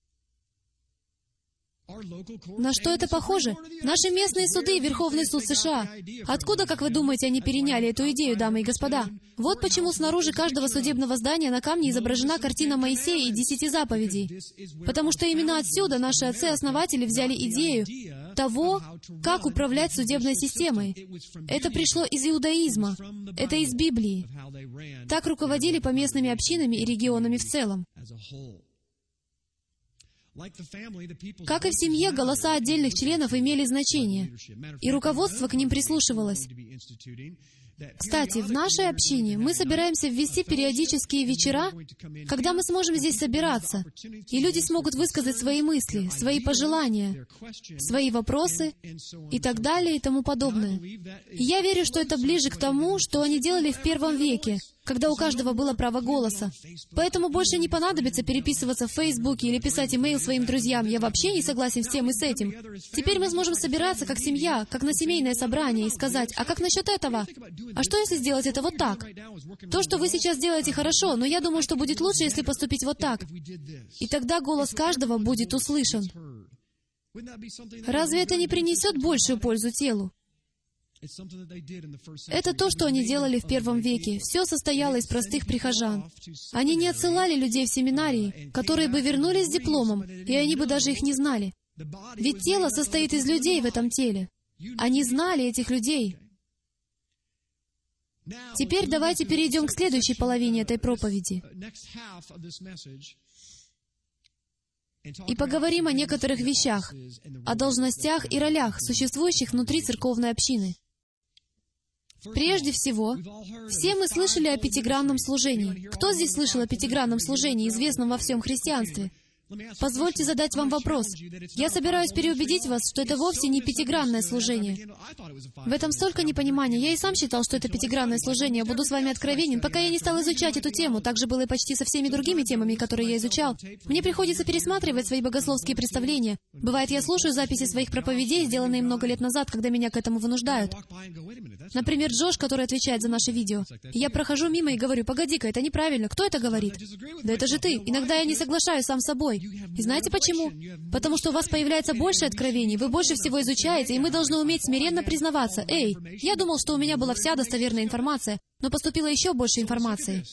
На что это похоже? Наши местные суды и Верховный суд США. Откуда, как вы думаете, они переняли эту идею, дамы и господа? Вот почему снаружи каждого судебного здания на камне изображена картина Моисея и десяти заповедей. Потому что именно отсюда наши отцы-основатели взяли идею того, как управлять судебной системой. Это пришло из иудаизма. Это из Библии. Так руководили поместными общинами и регионами в целом. Как и в семье, голоса отдельных членов имели значение, и руководство к ним прислушивалось. Кстати, в нашей общине мы собираемся ввести периодические вечера, когда мы сможем здесь собираться, и люди смогут высказать свои мысли, свои пожелания, свои вопросы и так далее и тому подобное. И я верю, что это ближе к тому, что они делали в первом веке, когда у каждого было право голоса. Поэтому больше не понадобится переписываться в Фейсбуке или писать имейл своим друзьям. Я вообще не согласен с тем и с этим. Теперь мы сможем собираться как семья, как на семейное собрание и сказать, а как насчет этого? А что, если сделать это вот так? То, что вы сейчас делаете, хорошо, но я думаю, что будет лучше, если поступить вот так. И тогда голос каждого будет услышан. Разве это не принесет большую пользу телу? Это то, что они делали в первом веке. Все состояло из простых прихожан. Они не отсылали людей в семинарии, которые бы вернулись с дипломом, и они бы даже их не знали. Ведь тело состоит из людей в этом теле. Они знали этих людей. Теперь давайте перейдем к следующей половине этой проповеди и поговорим о некоторых вещах, о должностях и ролях, существующих внутри церковной общины. Прежде всего, все мы слышали о пятигранном служении. Кто здесь слышал о пятигранном служении, известном во всем христианстве? Позвольте задать вам вопрос. Я собираюсь переубедить вас, что это вовсе не пятигранное служение. В этом столько непонимания. Я и сам считал, что это пятигранное служение. Буду с вами откровенен. Пока я не стал изучать эту тему, так же было и почти со всеми другими темами, которые я изучал, мне приходится пересматривать свои богословские представления. Бывает, я слушаю записи своих проповедей, сделанные много лет назад, когда меня к этому вынуждают. Например, Джош, который отвечает за наше видео. Я прохожу мимо и говорю, погоди-ка, это неправильно. Кто это говорит? Да это же ты. Иногда я не соглашаюсь сам с собой. И знаете почему? Потому что у вас появляется больше откровений, вы больше всего изучаете, и мы должны уметь смиренно признаваться. Эй, я думал, что у меня была вся достоверная информация, но поступило еще больше информации.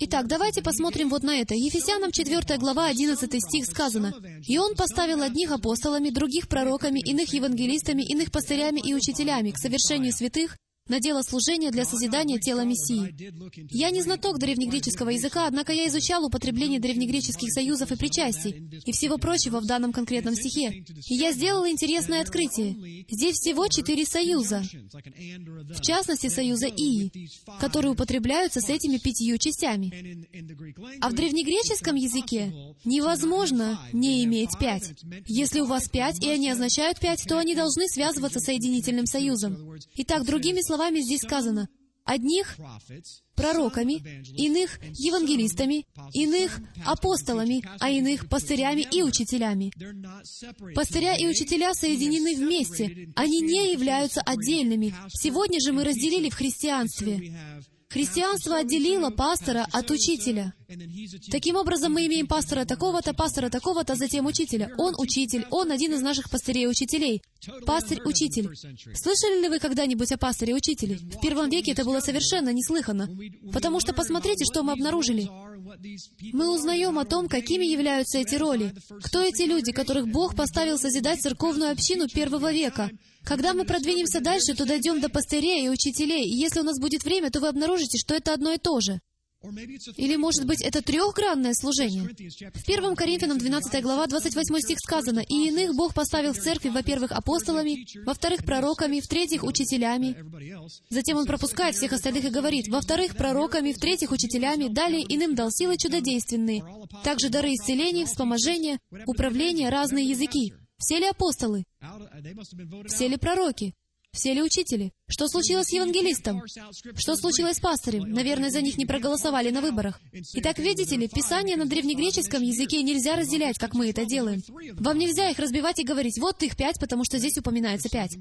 Итак, давайте посмотрим вот на это. Ефесянам 4 глава 11 стих сказано, «И Он поставил одних апостолами, других пророками, иных евангелистами, иных пастырями и учителями к совершению святых, на дело служения для созидания тела Мессии. Я не знаток древнегреческого языка, однако я изучал употребление древнегреческих союзов и причастий, и всего прочего в данном конкретном стихе. И я сделал интересное открытие. Здесь всего четыре союза, в частности, союза «и», которые употребляются с этими пятью частями. А в древнегреческом языке невозможно не иметь пять. Если у вас пять, и они означают пять, то они должны связываться соединительным союзом. Итак, другими словами, словами здесь сказано, одних пророками, иных евангелистами, иных апостолами, а иных пастырями и учителями. Пастыря и учителя соединены вместе. Они не являются отдельными. Сегодня же мы разделили в христианстве. Христианство отделило пастора от учителя. Таким образом, мы имеем пастора такого-то, пастора такого-то, затем учителя. Он учитель, он один из наших пастырей-учителей. Пастырь-учитель. Слышали ли вы когда-нибудь о пастыре-учителе? В первом веке это было совершенно неслыханно. Потому что посмотрите, что мы обнаружили. Мы узнаем о том, какими являются эти роли. Кто эти люди, которых Бог поставил созидать церковную общину первого века? Когда мы продвинемся дальше, то дойдем до пастырей и учителей, и если у нас будет время, то вы обнаружите, что это одно и то же. Или, может быть, это трехгранное служение? В 1 Коринфянам 12 глава 28 стих сказано, «И иных Бог поставил в церкви, во-первых, апостолами, во-вторых, пророками, в-третьих, учителями». Затем он пропускает всех остальных и говорит, «Во-вторых, пророками, в-третьих, учителями, далее иным дал силы чудодейственные, также дары исцеления, вспоможения, управления, разные языки». Все ли апостолы? Все ли пророки? Все ли учители? Что случилось с евангелистом? Что случилось с пастырем? Наверное, за них не проголосовали на выборах. Итак, видите ли, Писание на древнегреческом языке нельзя разделять, как мы это делаем. Вам нельзя их разбивать и говорить, вот их пять, потому что здесь упоминается пять.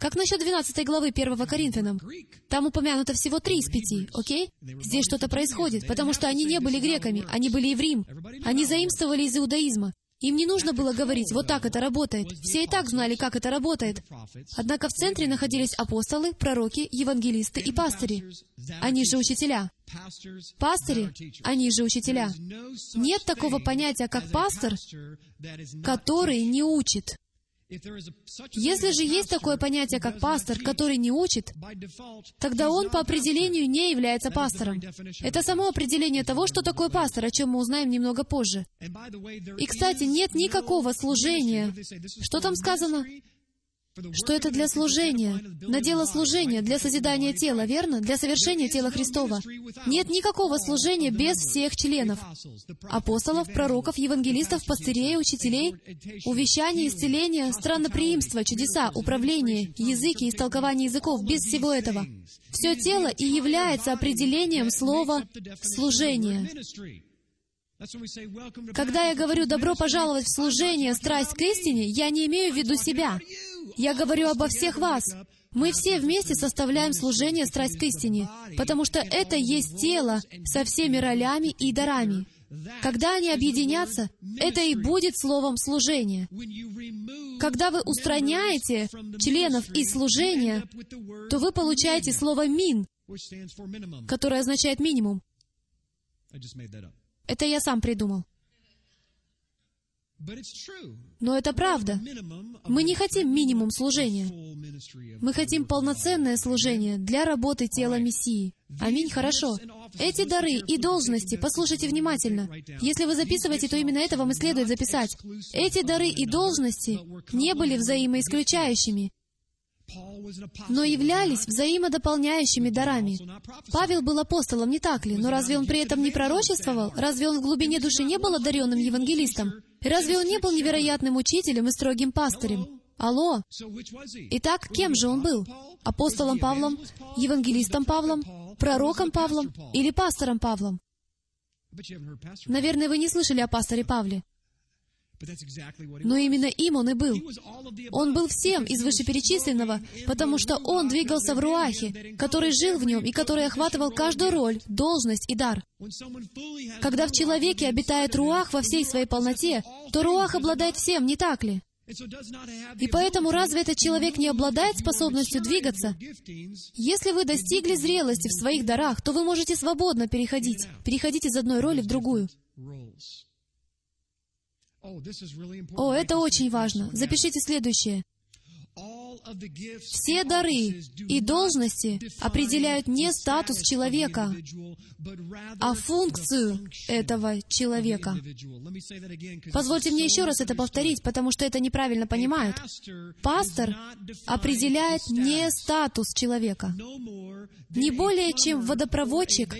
Как насчет 12 главы 1 Коринфянам? Там упомянуто всего три из пяти, окей? Здесь что-то происходит, потому что они не были греками, они были еврим. Они заимствовали из иудаизма. Им не нужно было говорить, вот так это работает. Все и так знали, как это работает. Однако в центре находились апостолы, пророки, евангелисты и пастыри. Они же учителя. Пастыри, они же учителя. Нет такого понятия, как пастор, который не учит. Если же есть такое понятие, как пастор, который не учит, тогда он по определению не является пастором. Это само определение того, что такое пастор, о чем мы узнаем немного позже. И, кстати, нет никакого служения. Что там сказано? Что это для служения, на дело служения, для созидания тела, верно? Для совершения тела Христова. Нет никакого служения без всех членов. Апостолов, пророков, евангелистов, пастырей, учителей, увещание, исцеление, странноприимство, чудеса, управление, языки, истолкование языков, без всего этого. Все тело и является определением слова «служение». Когда я говорю «добро пожаловать в служение, страсть к истине», я не имею в виду себя. Я говорю обо всех вас. Мы все вместе составляем служение «Страсть к истине», потому что это есть тело со всеми ролями и дарами. Когда они объединятся, это и будет словом служения. Когда вы устраняете членов из служения, то вы получаете слово «мин», которое означает «минимум». Это я сам придумал. Но это правда. Мы не хотим минимум служения. Мы хотим полноценное служение для работы тела Мессии. Аминь, хорошо. Эти дары и должности, послушайте внимательно. Если вы записываете, то именно это вам и следует записать. Эти дары и должности не были взаимоисключающими, но являлись взаимодополняющими дарами. Павел был апостолом, не так ли? Но разве он при этом не пророчествовал? Разве он в глубине души не был одаренным евангелистом? Разве он не был невероятным учителем и строгим пастырем? Алло! Итак, кем же он был? Апостолом Павлом? Евангелистом Павлом? Пророком Павлом? Или пастором Павлом? Наверное, вы не слышали о пасторе Павле. Но именно им он и был. Он был всем из вышеперечисленного, потому что он двигался в Руахе, который жил в нем и который охватывал каждую роль, должность и дар. Когда в человеке обитает Руах во всей своей полноте, то Руах обладает всем, не так ли? И поэтому разве этот человек не обладает способностью двигаться? Если вы достигли зрелости в своих дарах, то вы можете свободно переходить, переходить из одной роли в другую. О, это очень важно. Запишите следующее. Все дары и должности определяют не статус человека, а функцию этого человека. Позвольте мне еще раз это повторить, потому что это неправильно понимают. Пастор определяет не статус человека. Не более, чем водопроводчик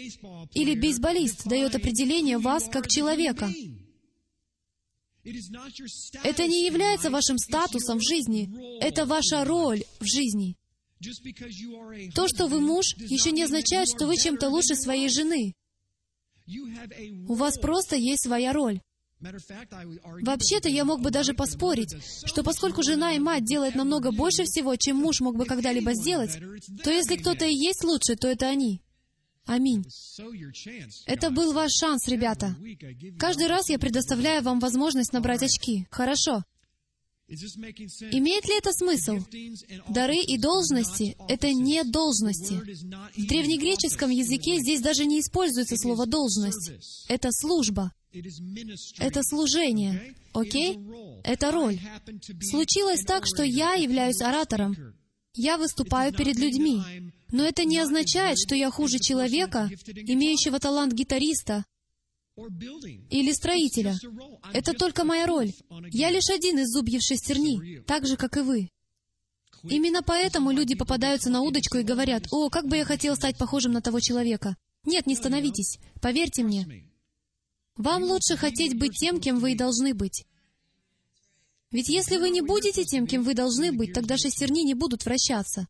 или бейсболист дает определение вас как человека. Это не является вашим статусом в жизни. Это ваша роль в жизни. То, что вы муж, еще не означает, что вы чем-то лучше своей жены. У вас просто есть своя роль. Вообще-то я мог бы даже поспорить, что поскольку жена и мать делают намного больше всего, чем муж мог бы когда-либо сделать, то если кто-то и есть лучше, то это они. Аминь. Это был ваш шанс, ребята. Каждый раз я предоставляю вам возможность набрать очки. Хорошо. Имеет ли это смысл? Дары и должности — это не должности. В древнегреческом языке здесь даже не используется слово «должность». Это служба. Это служение. Окей? Это роль. Случилось так, что я являюсь оратором. Я выступаю перед людьми. Но это не означает, что я хуже человека, имеющего талант гитариста или строителя. Это только моя роль. Я лишь один из зубьев шестерни, так же, как и вы. Именно поэтому люди попадаются на удочку и говорят, «О, как бы я хотел стать похожим на того человека». Нет, не становитесь. Поверьте мне. Вам лучше хотеть быть тем, кем вы и должны быть. Ведь если вы не будете тем, кем вы должны быть, тогда шестерни не будут вращаться.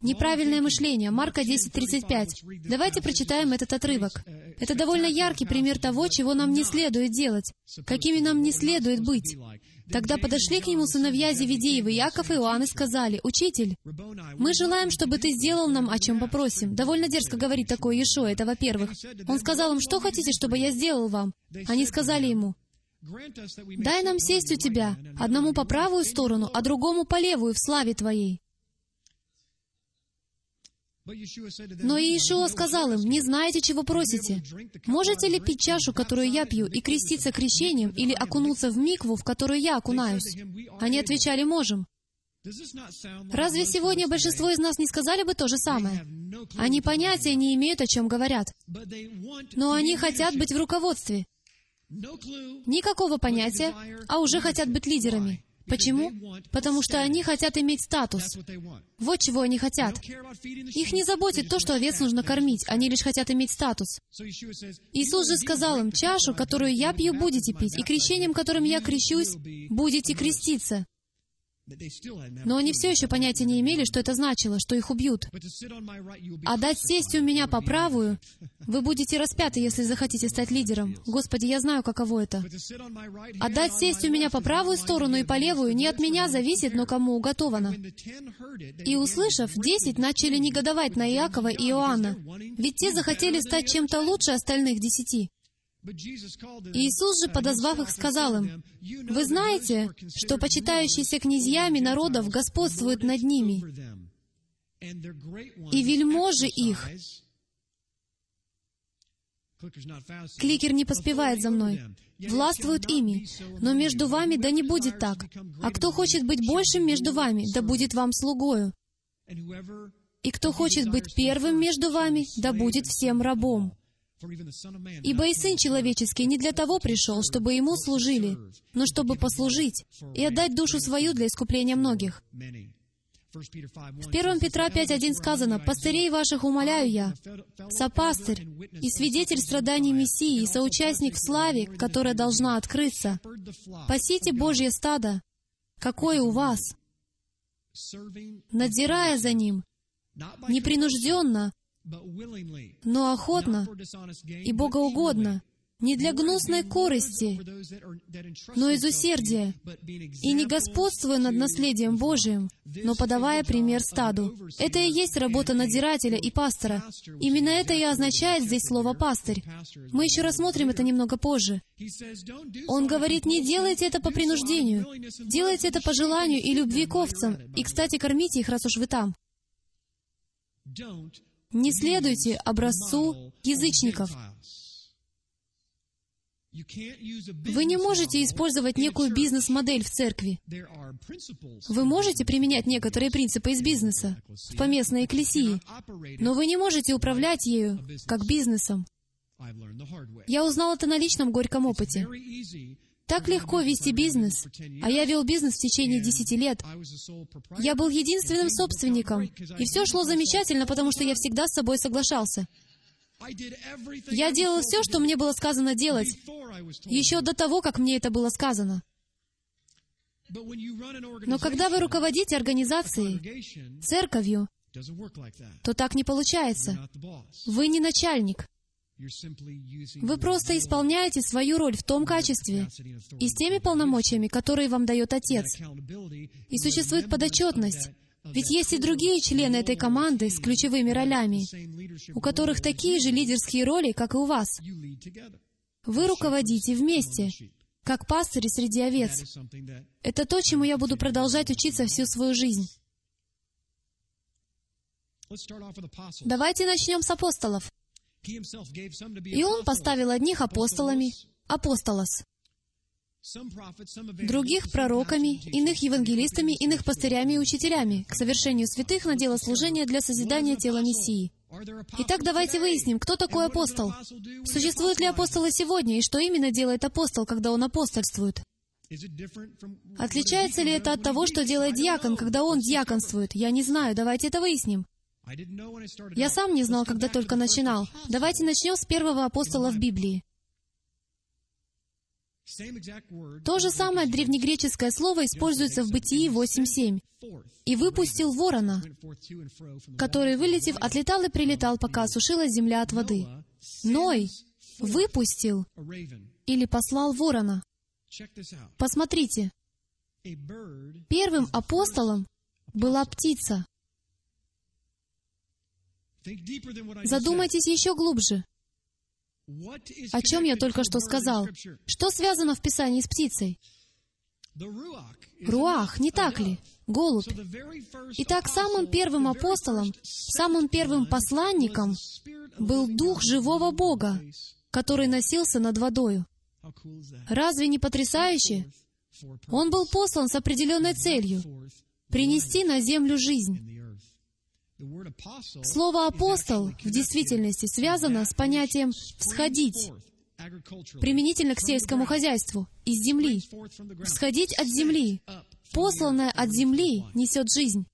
Неправильное мышление. Марка 10.35. Давайте прочитаем этот отрывок. Это довольно яркий пример того, чего нам не следует делать, какими нам не следует быть. Тогда подошли к нему сыновья Зеведеевы, Яков и Иоанн, и сказали, «Учитель, мы желаем, чтобы ты сделал нам, о чем попросим». Довольно дерзко говорить такое Иешуа, это во-первых. Он сказал им, «Что хотите, чтобы я сделал вам?» Они сказали ему, «Дай нам сесть у Тебя, одному по правую сторону, а другому по левую в славе Твоей». Но Иешуа сказал им, «Не знаете, чего просите. Можете ли пить чашу, которую я пью, и креститься крещением, или окунуться в микву, в которую я окунаюсь?» Они отвечали, «Можем». Разве сегодня большинство из нас не сказали бы то же самое? Они понятия не имеют, о чем говорят. Но они хотят быть в руководстве. Никакого понятия, а уже хотят быть лидерами. Почему? Потому что они хотят иметь статус. Вот чего они хотят. Их не заботит то, что овец нужно кормить, они лишь хотят иметь статус. Иисус же сказал им, «Чашу, которую я пью, будете пить, и крещением, которым я крещусь, будете креститься». Но они все еще понятия не имели, что это значило, что их убьют. А дать сесть у меня по правую, вы будете распяты, если захотите стать лидером. Господи, я знаю, каково это. А дать сесть у меня по правую сторону и по левую не от меня зависит, но кому уготовано. И услышав, десять начали негодовать на Иакова и Иоанна, ведь те захотели стать чем-то лучше остальных десяти. Иисус же, подозвав их, сказал им, «Вы знаете, что почитающиеся князьями народов господствуют над ними, и вельможи их...» Кликер не поспевает за мной. «Властвуют ими, но между вами да не будет так. А кто хочет быть большим между вами, да будет вам слугою. И кто хочет быть первым между вами, да будет всем рабом. Ибо и Сын Человеческий не для того пришел, чтобы Ему служили, но чтобы послужить и отдать душу свою для искупления многих. В 1 Петра 5.1 сказано, «Пастырей ваших умоляю я, сопастырь и свидетель страданий Мессии и соучастник в славе, которая должна открыться. Пасите Божье стадо, какое у вас, надзирая за ним, непринужденно, но охотно и богоугодно, не для гнусной корысти, но из усердия, и не господствуя над наследием Божиим, но подавая пример стаду. Это и есть работа надзирателя и пастора. Именно это и означает здесь слово «пастырь». Мы еще рассмотрим это немного позже. Он говорит, не делайте это по принуждению, делайте это по желанию и любви к овцам, и, кстати, кормите их, раз уж вы там. Не следуйте образцу язычников. Вы не можете использовать некую бизнес-модель в церкви. Вы можете применять некоторые принципы из бизнеса в поместной экклесии, но вы не можете управлять ею как бизнесом. Я узнал это на личном горьком опыте. Так легко вести бизнес, а я вел бизнес в течение десяти лет. Я был единственным собственником, и все шло замечательно, потому что я всегда с собой соглашался. Я делал все, что мне было сказано делать, еще до того, как мне это было сказано. Но когда вы руководите организацией, церковью, то так не получается. Вы не начальник. Вы просто исполняете свою роль в том качестве и с теми полномочиями, которые вам дает Отец. И существует подотчетность. Ведь есть и другие члены этой команды с ключевыми ролями, у которых такие же лидерские роли, как и у вас. Вы руководите вместе, как пастыри среди овец. Это то, чему я буду продолжать учиться всю свою жизнь. Давайте начнем с апостолов. И он поставил одних апостолами, апостолос, других пророками, иных евангелистами, иных пастырями и учителями, к совершению святых на дело служения для созидания тела Мессии. Итак, давайте выясним, кто такой апостол. Существуют ли апостолы сегодня, и что именно делает апостол, когда он апостольствует? Отличается ли это от того, что делает диакон, когда он диаконствует? Я не знаю, давайте это выясним. Я сам не знал, когда только начинал. Давайте начнем с первого апостола в Библии. То же самое древнегреческое слово используется в Бытии 8.7. «И выпустил ворона, который, вылетев, отлетал и прилетал, пока осушилась земля от воды. Ной выпустил или послал ворона». Посмотрите, первым апостолом была птица. Задумайтесь еще глубже. О чем я только что сказал? Что связано в Писании с птицей? Руах, не так ли? Голубь. Итак, самым первым апостолом, самым первым посланником был Дух живого Бога, который носился над водою. Разве не потрясающе? Он был послан с определенной целью — принести на землю жизнь. Слово «апостол» в действительности связано с понятием «всходить», применительно к сельскому хозяйству, из земли. Всходить от земли. Посланное от земли несет жизнь.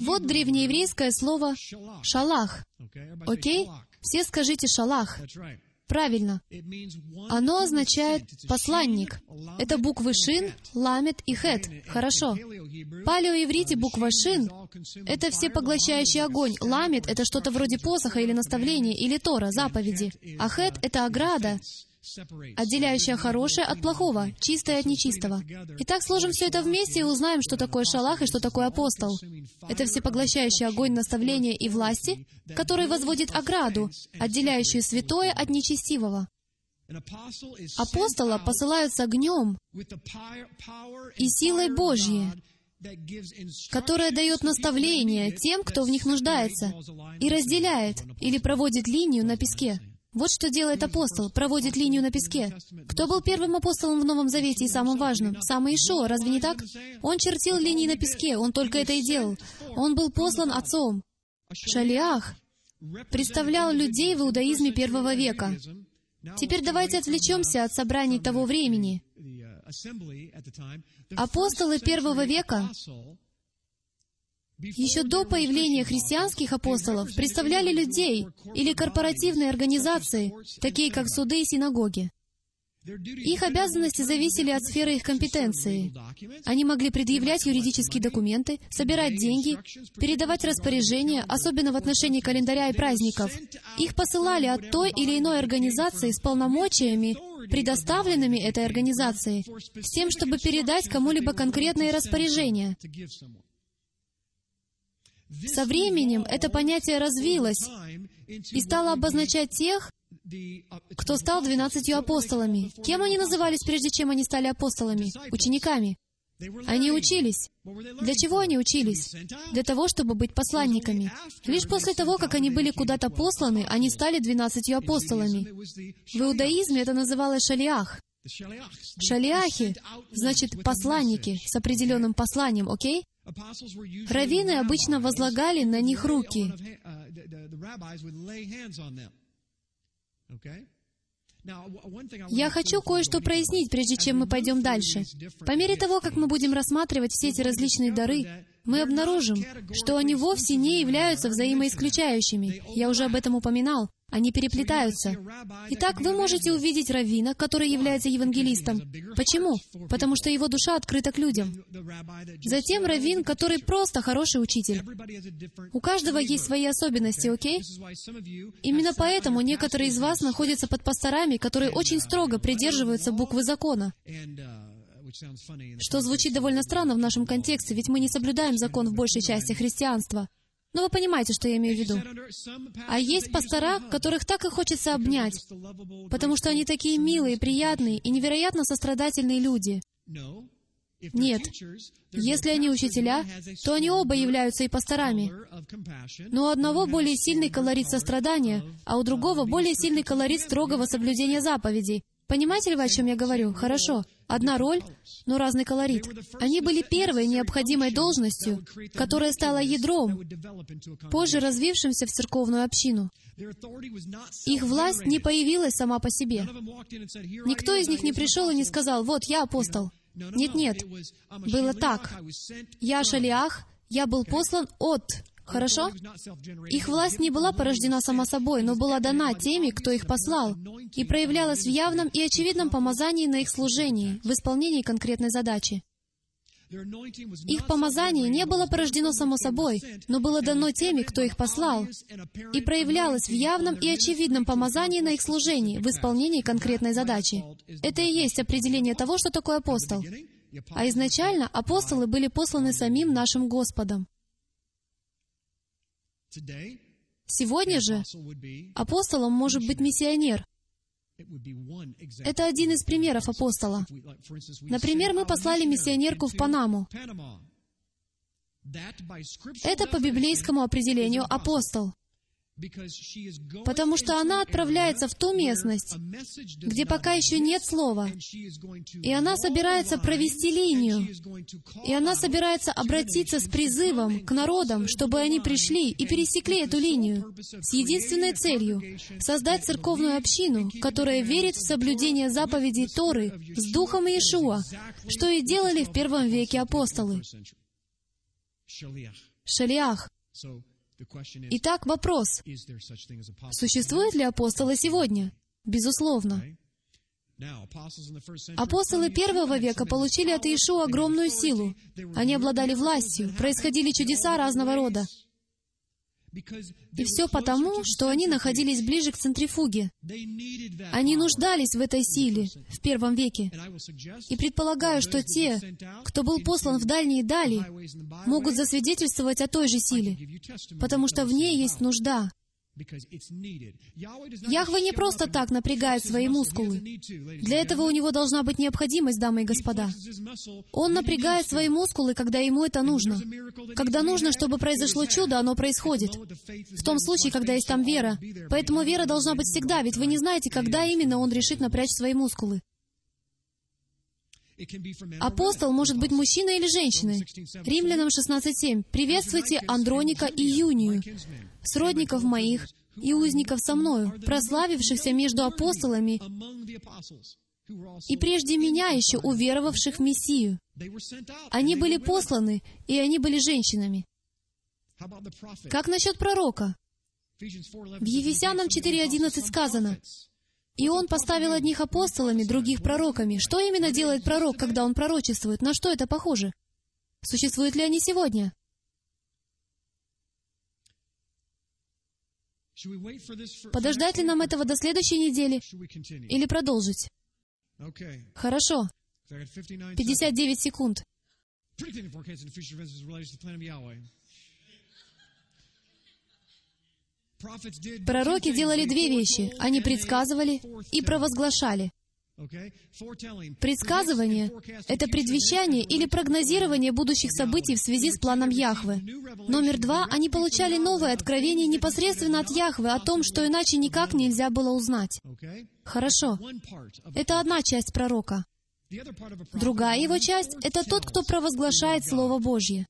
Вот древнееврейское слово «шалах». Окей? Все скажите «шалах». Правильно. Оно означает «посланник». Это буквы «шин», «ламет» и «хет». Хорошо. В палеоиврите буква «шин» — это всепоглощающий огонь. «Ламет» — это что-то вроде посоха или наставления, или Тора, заповеди. А «хет» — это ограда, отделяющая хорошее от плохого, чистое от нечистого. Итак, сложим все это вместе и узнаем, что такое шалах и что такое апостол. Это всепоглощающий огонь наставления и власти, который возводит ограду, отделяющую святое от нечестивого. Апостола посылают с огнем и силой Божьей, которая дает наставления тем, кто в них нуждается, и разделяет или проводит линию на песке. Вот что делает апостол, проводит линию на песке. Кто был первым апостолом в Новом Завете и самым важным? Самый Ишуа, разве не так? Он чертил линии на песке, он только это и делал. Он был послан отцом. Шалиах представлял людей в иудаизме первого века. Теперь давайте отвлечемся от собраний того времени. Апостолы первого века еще до появления христианских апостолов представляли людей или корпоративные организации, такие как суды и синагоги. Их обязанности зависели от сферы их компетенции. Они могли предъявлять юридические документы, собирать деньги, передавать распоряжения, особенно в отношении календаря и праздников. Их посылали от той или иной организации с полномочиями, предоставленными этой организацией, с тем, чтобы передать кому-либо конкретные распоряжения. Со временем это понятие развилось и стало обозначать тех, кто стал двенадцатью апостолами. Кем они назывались, прежде чем они стали апостолами? Учениками. Они учились. Для чего они учились? Для того, чтобы быть посланниками. Лишь после того, как они были куда-то посланы, они стали двенадцатью апостолами. В иудаизме это называлось шалиах. Шалиахи значит посланники с определенным посланием, окей? Раввины обычно возлагали на них руки. Я хочу кое-что прояснить, прежде чем мы пойдем дальше. По мере того, как мы будем рассматривать все эти различные дары, мы обнаружим, что они вовсе не являются взаимоисключающими. Я уже об этом упоминал. Они переплетаются. Итак, вы можете увидеть раввина, который является евангелистом. Почему? Потому что его душа открыта к людям. Затем раввин, который просто хороший учитель. У каждого есть свои особенности, окей? Именно поэтому некоторые из вас находятся под пасторами, которые очень строго придерживаются буквы закона. Что звучит довольно странно в нашем контексте, ведь мы не соблюдаем закон в большей части христианства. Но вы понимаете, что я имею в виду. А есть пастора, которых так и хочется обнять, потому что они такие милые, приятные и невероятно сострадательные люди. Нет. Если они учителя, то они оба являются и пасторами. Но у одного более сильный колорит сострадания, а у другого более сильный колорит строгого соблюдения заповедей. Понимаете ли вы, о чем я говорю? Хорошо. Одна роль, но разный колорит. Они были первой необходимой должностью, которая стала ядром, позже развившимся в церковную общину. Их власть не появилась сама по себе. Никто из них не пришел и не сказал, «Вот, я апостол». Нет-нет, было так. Я шалиах, я был послан от Хорошо? Их власть не была порождена сама собой, но была дана теми, кто их послал, и проявлялась в явном и очевидном помазании на их служении, в исполнении конкретной задачи. Их помазание не было порождено само собой, но было дано теми, кто их послал, и проявлялось в явном и очевидном помазании на их служении, в исполнении конкретной задачи. Это и есть определение того, что такое апостол. А изначально апостолы были посланы самим нашим Господом. Сегодня же апостолом может быть миссионер. Это один из примеров апостола. Например, мы послали миссионерку в Панаму. Это по библейскому определению апостол потому что она отправляется в ту местность, где пока еще нет слова, и она собирается провести линию, и она собирается обратиться с призывом к народам, чтобы они пришли и пересекли эту линию с единственной целью — создать церковную общину, которая верит в соблюдение заповедей Торы с Духом Иешуа, что и делали в первом веке апостолы. Шалиах. Итак, вопрос. Существуют ли апостолы сегодня? Безусловно. Апостолы первого века получили от Иешуа огромную силу. Они обладали властью, происходили чудеса разного рода. И все потому, что они находились ближе к центрифуге. Они нуждались в этой силе в первом веке. И предполагаю, что те, кто был послан в дальние дали, могут засвидетельствовать о той же силе, потому что в ней есть нужда. Яхве не просто так напрягает свои мускулы. Для этого у него должна быть необходимость, дамы и господа. Он напрягает свои мускулы, когда ему это нужно. Когда нужно, чтобы произошло чудо, оно происходит. В том случае, когда есть там вера. Поэтому вера должна быть всегда, ведь вы не знаете, когда именно он решит напрячь свои мускулы. Апостол может быть мужчиной или женщиной. Римлянам 16.7. «Приветствуйте Андроника и Юнию, сродников моих и узников со мною, прославившихся между апостолами и прежде меня еще уверовавших в Мессию. Они были посланы, и они были женщинами. Как насчет пророка? В Ефесянам 4.11 сказано, «И он поставил одних апостолами, других пророками». Что именно делает пророк, когда он пророчествует? На что это похоже? Существуют ли они сегодня? Подождать ли нам этого до следующей недели? Или продолжить? Хорошо. 59 секунд. Пророки делали две вещи. Они предсказывали и провозглашали. Предсказывание — это предвещание или прогнозирование будущих событий в связи с планом Яхвы. Номер два — они получали новое откровение непосредственно от Яхвы о том, что иначе никак нельзя было узнать. Хорошо. Это одна часть пророка. Другая его часть — это тот, кто провозглашает Слово Божье.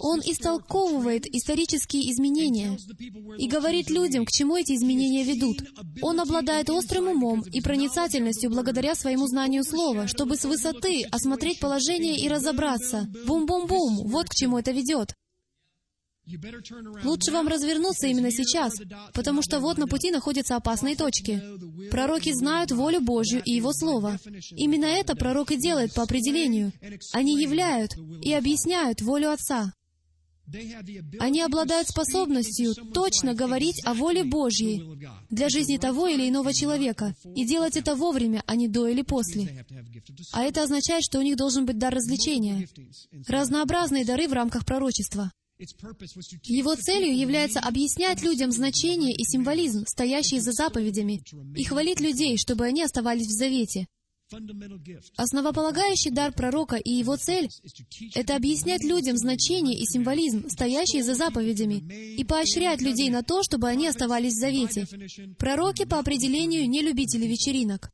Он истолковывает исторические изменения и говорит людям, к чему эти изменения ведут. Он обладает острым умом и проницательностью благодаря своему знанию Слова, чтобы с высоты осмотреть положение и разобраться. Бум-бум-бум, вот к чему это ведет. Лучше вам развернуться именно сейчас, потому что вот на пути находятся опасные точки. Пророки знают волю Божью и Его Слово. Именно это пророк и делает по определению. Они являют и объясняют волю Отца. Они обладают способностью точно говорить о воле Божьей для жизни того или иного человека и делать это вовремя, а не до или после. А это означает, что у них должен быть дар развлечения, разнообразные дары в рамках пророчества. Его целью является объяснять людям значение и символизм, стоящие за заповедями, и хвалить людей, чтобы они оставались в завете. Основополагающий дар пророка и его цель — это объяснять людям значение и символизм, стоящие за заповедями, и поощрять людей на то, чтобы они оставались в завете. Пророки по определению не любители вечеринок.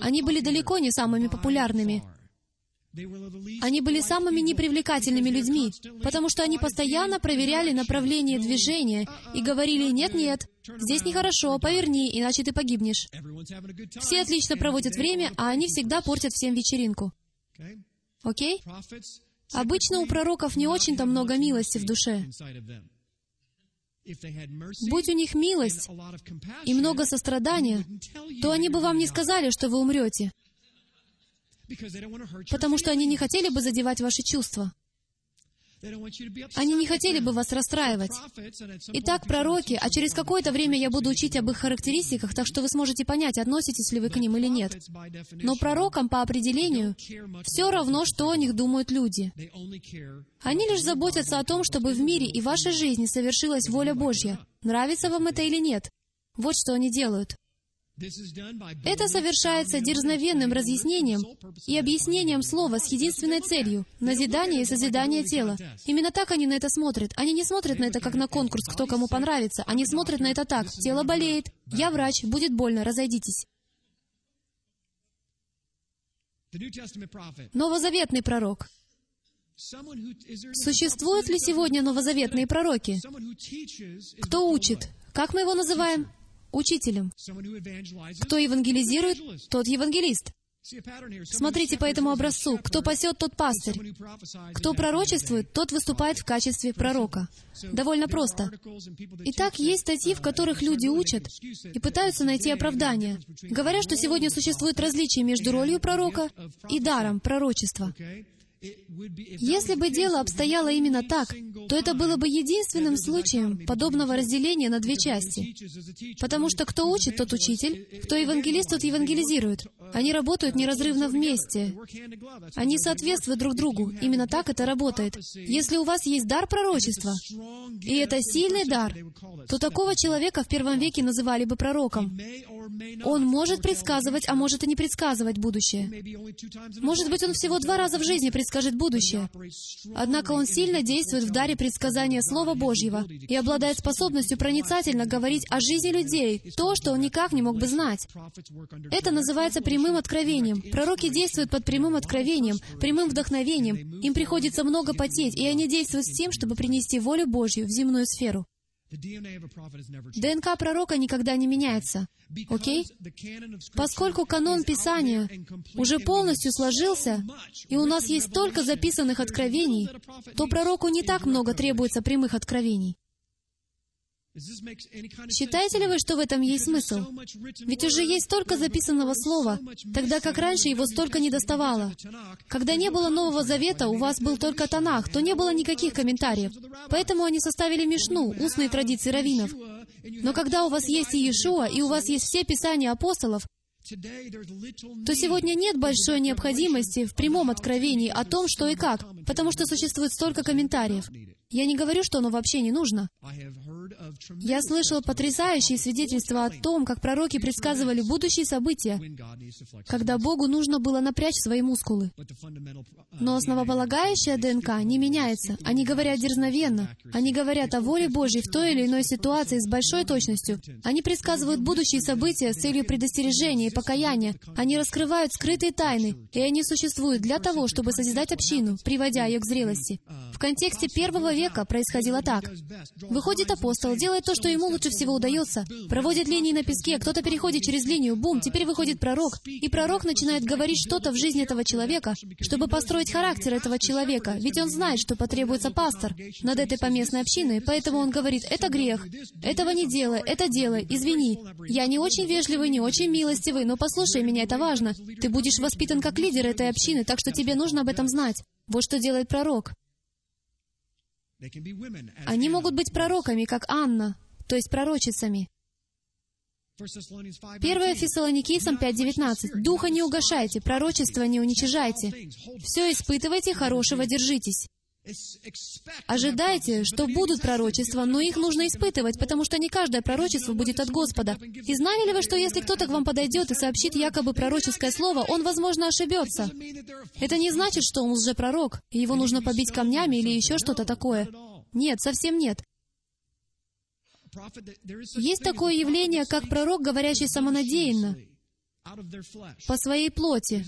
Они были далеко не самыми популярными. Они были самыми непривлекательными людьми, потому что они постоянно проверяли направление движения и говорили «нет-нет, здесь нехорошо, поверни, иначе ты погибнешь». Все отлично проводят время, а они всегда портят всем вечеринку. Окей? Обычно у пророков не очень-то много милости в душе. Будь у них милость и много сострадания, то они бы вам не сказали, что вы умрете потому что они не хотели бы задевать ваши чувства. Они не хотели бы вас расстраивать. Итак, пророки, а через какое-то время я буду учить об их характеристиках, так что вы сможете понять, относитесь ли вы к ним или нет. Но пророкам по определению все равно, что о них думают люди. Они лишь заботятся о том, чтобы в мире и вашей жизни совершилась воля Божья. Нравится вам это или нет? Вот что они делают. Это совершается дерзновенным разъяснением и объяснением слова с единственной целью — назидание и созидание тела. Именно так они на это смотрят. Они не смотрят на это как на конкурс, кто кому понравится. Они смотрят на это так. Тело болеет. Я врач. Будет больно. Разойдитесь. Новозаветный пророк. Существуют ли сегодня новозаветные пророки? Кто учит? Как мы его называем? Учителем. Кто евангелизирует, тот евангелист. Смотрите по этому образцу. Кто пасет, тот пастырь. Кто пророчествует, тот выступает в качестве пророка. Довольно просто. Итак, есть статьи, в которых люди учат и пытаются найти оправдание, говоря, что сегодня существует различие между ролью пророка и даром пророчества. Если бы дело обстояло именно так, то это было бы единственным случаем подобного разделения на две части. Потому что кто учит, тот учитель, кто евангелист, тот евангелизирует. Они работают неразрывно вместе. Они соответствуют друг другу. Именно так это работает. Если у вас есть дар пророчества, и это сильный дар, то такого человека в первом веке называли бы пророком. Он может предсказывать, а может и не предсказывать будущее. Может быть, он всего два раза в жизни предскажет будущее. Однако он сильно действует в даре предсказания Слова Божьего и обладает способностью проницательно говорить о жизни людей, то, что он никак не мог бы знать. Это называется прямым откровением. Пророки действуют под прямым откровением, прямым вдохновением. Им приходится много потеть, и они действуют с тем, чтобы принести волю Божью в земную сферу. ДНК пророка никогда не меняется. Окей? Поскольку канон Писания уже полностью сложился, и у нас есть столько записанных откровений, то пророку не так много требуется прямых откровений. Считаете ли вы, что в этом есть смысл? Ведь уже есть столько записанного слова, тогда как раньше его столько не доставало. Когда не было Нового Завета, у вас был только Танах, то не было никаких комментариев. Поэтому они составили Мишну, устные традиции раввинов. Но когда у вас есть и Иешуа, и у вас есть все Писания апостолов, то сегодня нет большой необходимости в прямом откровении о том, что и как, потому что существует столько комментариев. Я не говорю, что оно вообще не нужно. Я слышал потрясающие свидетельства о том, как пророки предсказывали будущие события, когда Богу нужно было напрячь свои мускулы. Но основополагающая ДНК не меняется. Они говорят дерзновенно. Они говорят о воле Божьей в той или иной ситуации с большой точностью. Они предсказывают будущие события с целью предостережения и покаяния. Они раскрывают скрытые тайны, и они существуют для того, чтобы созидать общину, приводя ее к зрелости. В контексте первого века происходило так. Выходит апостол, делает то, что ему лучше всего удается, проводит линии на песке, кто-то переходит через линию, бум, теперь выходит пророк, и пророк начинает говорить что-то в жизни этого человека, чтобы построить характер этого человека, ведь он знает, что потребуется пастор над этой поместной общиной, поэтому он говорит, это грех, этого не делай, это делай, извини. Я не очень вежливый, не очень милостивый, но послушай меня, это важно. Ты будешь воспитан как лидер этой общины, так что тебе нужно об этом знать. Вот что делает пророк. Они могут быть пророками, как Анна, то есть пророчицами. 1 Фессалоникийцам 5.19. «Духа не угошайте, пророчество не уничижайте. Все испытывайте, хорошего держитесь». Ожидайте, что будут пророчества, но их нужно испытывать, потому что не каждое пророчество будет от Господа. И знали ли вы, что если кто-то к вам подойдет и сообщит якобы пророческое слово, он, возможно, ошибется? Это не значит, что он лжепророк, и его нужно побить камнями или еще что-то такое. Нет, совсем нет. Есть такое явление, как пророк, говорящий самонадеянно, по своей плоти.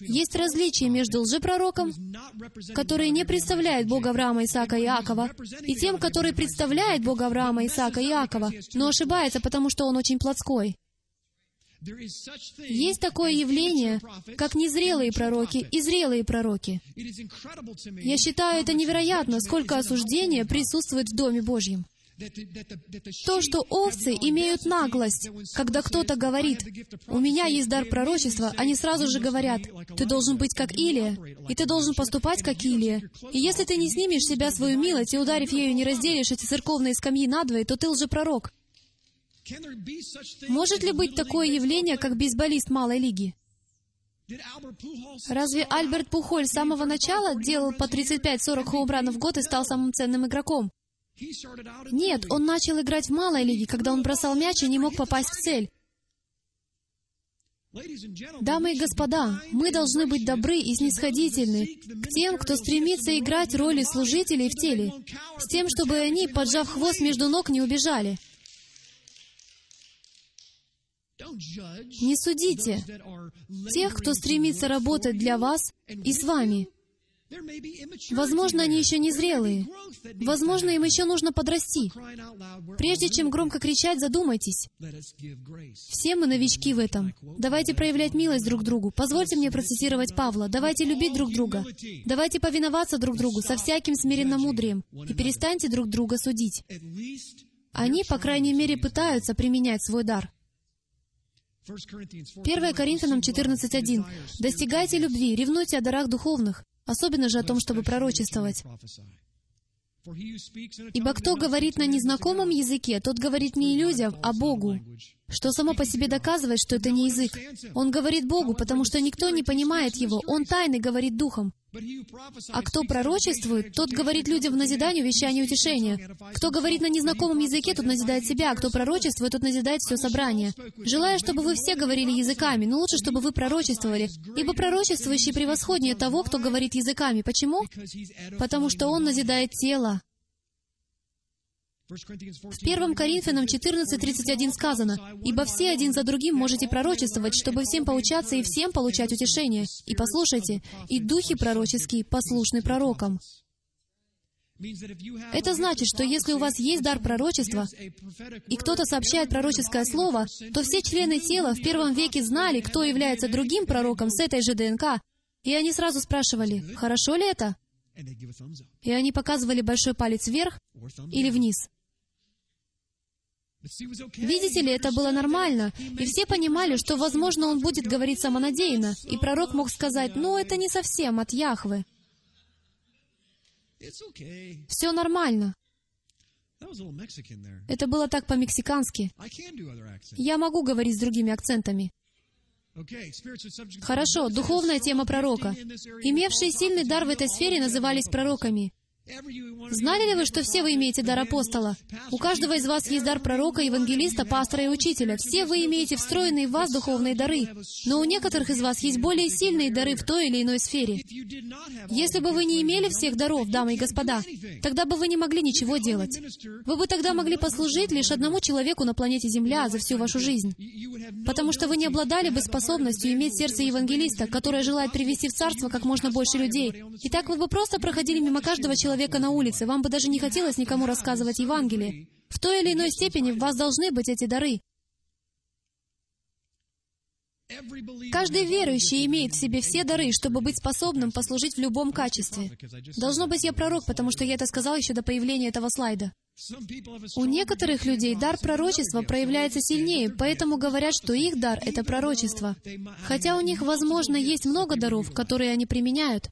Есть различие между лжепророком, который не представляет Бога Авраама, Исаака и Иакова, и тем, который представляет Бога Авраама, Исаака и Иакова, но ошибается, потому что он очень плотской. Есть такое явление, как незрелые пророки и зрелые пророки. Я считаю это невероятно, сколько осуждения присутствует в Доме Божьем. То, что овцы имеют наглость, когда кто-то говорит, «У меня есть дар пророчества», они сразу же говорят, «Ты должен быть как Илия, и ты должен поступать как Илия. И если ты не снимешь себя свою милость и, ударив ею, не разделишь эти церковные скамьи надвое, то ты лжепророк». Может ли быть такое явление, как бейсболист малой лиги? Разве Альберт Пухоль с самого начала делал по 35-40 хоумранов в год и стал самым ценным игроком? Нет, он начал играть в малой лиге, когда он бросал мяч и не мог попасть в цель. Дамы и господа, мы должны быть добры и снисходительны к тем, кто стремится играть роли служителей в теле, с тем, чтобы они, поджав хвост между ног, не убежали. Не судите тех, кто стремится работать для вас и с вами. Возможно, они еще не зрелые. Возможно, им еще нужно подрасти. Прежде чем громко кричать, задумайтесь. Все мы новички в этом. Давайте проявлять милость друг другу. Позвольте мне процитировать Павла. Давайте любить друг друга. Давайте повиноваться друг другу со всяким смиренным мудрием. И перестаньте друг друга судить. Они, по крайней мере, пытаются применять свой дар. 1 Коринфянам 14.1. «Достигайте любви, ревнуйте о дарах духовных, особенно же о том, чтобы пророчествовать. Ибо кто говорит на незнакомом языке, тот говорит не людям, а Богу, что само по себе доказывает, что это не язык. Он говорит Богу, потому что никто не понимает его. Он тайный говорит духом. А кто пророчествует, тот говорит людям в назиданию, вещание утешения. Кто говорит на незнакомом языке, тот назидает себя, а кто пророчествует, тот назидает все собрание. Желаю, чтобы вы все говорили языками, но лучше, чтобы вы пророчествовали, ибо пророчествующий превосходнее того, кто говорит языками. Почему? Потому что он назидает тело. В 1 Коринфянам 14.31 сказано, «Ибо все один за другим можете пророчествовать, чтобы всем поучаться и всем получать утешение. И послушайте, и духи пророческие послушны пророкам». Это значит, что если у вас есть дар пророчества, и кто-то сообщает пророческое слово, то все члены тела в первом веке знали, кто является другим пророком с этой же ДНК, и они сразу спрашивали, хорошо ли это? И они показывали большой палец вверх или вниз. Видите ли, это было нормально, и все понимали, что, возможно, он будет говорить самонадеянно, и пророк мог сказать, «Ну, это не совсем от Яхвы». Все нормально. Это было так по-мексикански. Я могу говорить с другими акцентами. Хорошо, духовная тема пророка. Имевшие сильный дар в этой сфере назывались пророками. Знали ли вы, что все вы имеете дар апостола? У каждого из вас есть дар пророка, евангелиста, пастора и учителя. Все вы имеете встроенные в вас духовные дары. Но у некоторых из вас есть более сильные дары в той или иной сфере. Если бы вы не имели всех даров, дамы и господа, тогда бы вы не могли ничего делать. Вы бы тогда могли послужить лишь одному человеку на планете Земля за всю вашу жизнь. Потому что вы не обладали бы способностью иметь сердце евангелиста, которое желает привести в царство как можно больше людей. И так вы бы просто проходили мимо каждого человека, человека на улице, вам бы даже не хотелось никому рассказывать Евангелие. В той или иной степени в вас должны быть эти дары. Каждый верующий имеет в себе все дары, чтобы быть способным послужить в любом качестве. Должно быть, я пророк, потому что я это сказал еще до появления этого слайда. У некоторых людей дар пророчества проявляется сильнее, поэтому говорят, что их дар — это пророчество. Хотя у них, возможно, есть много даров, которые они применяют.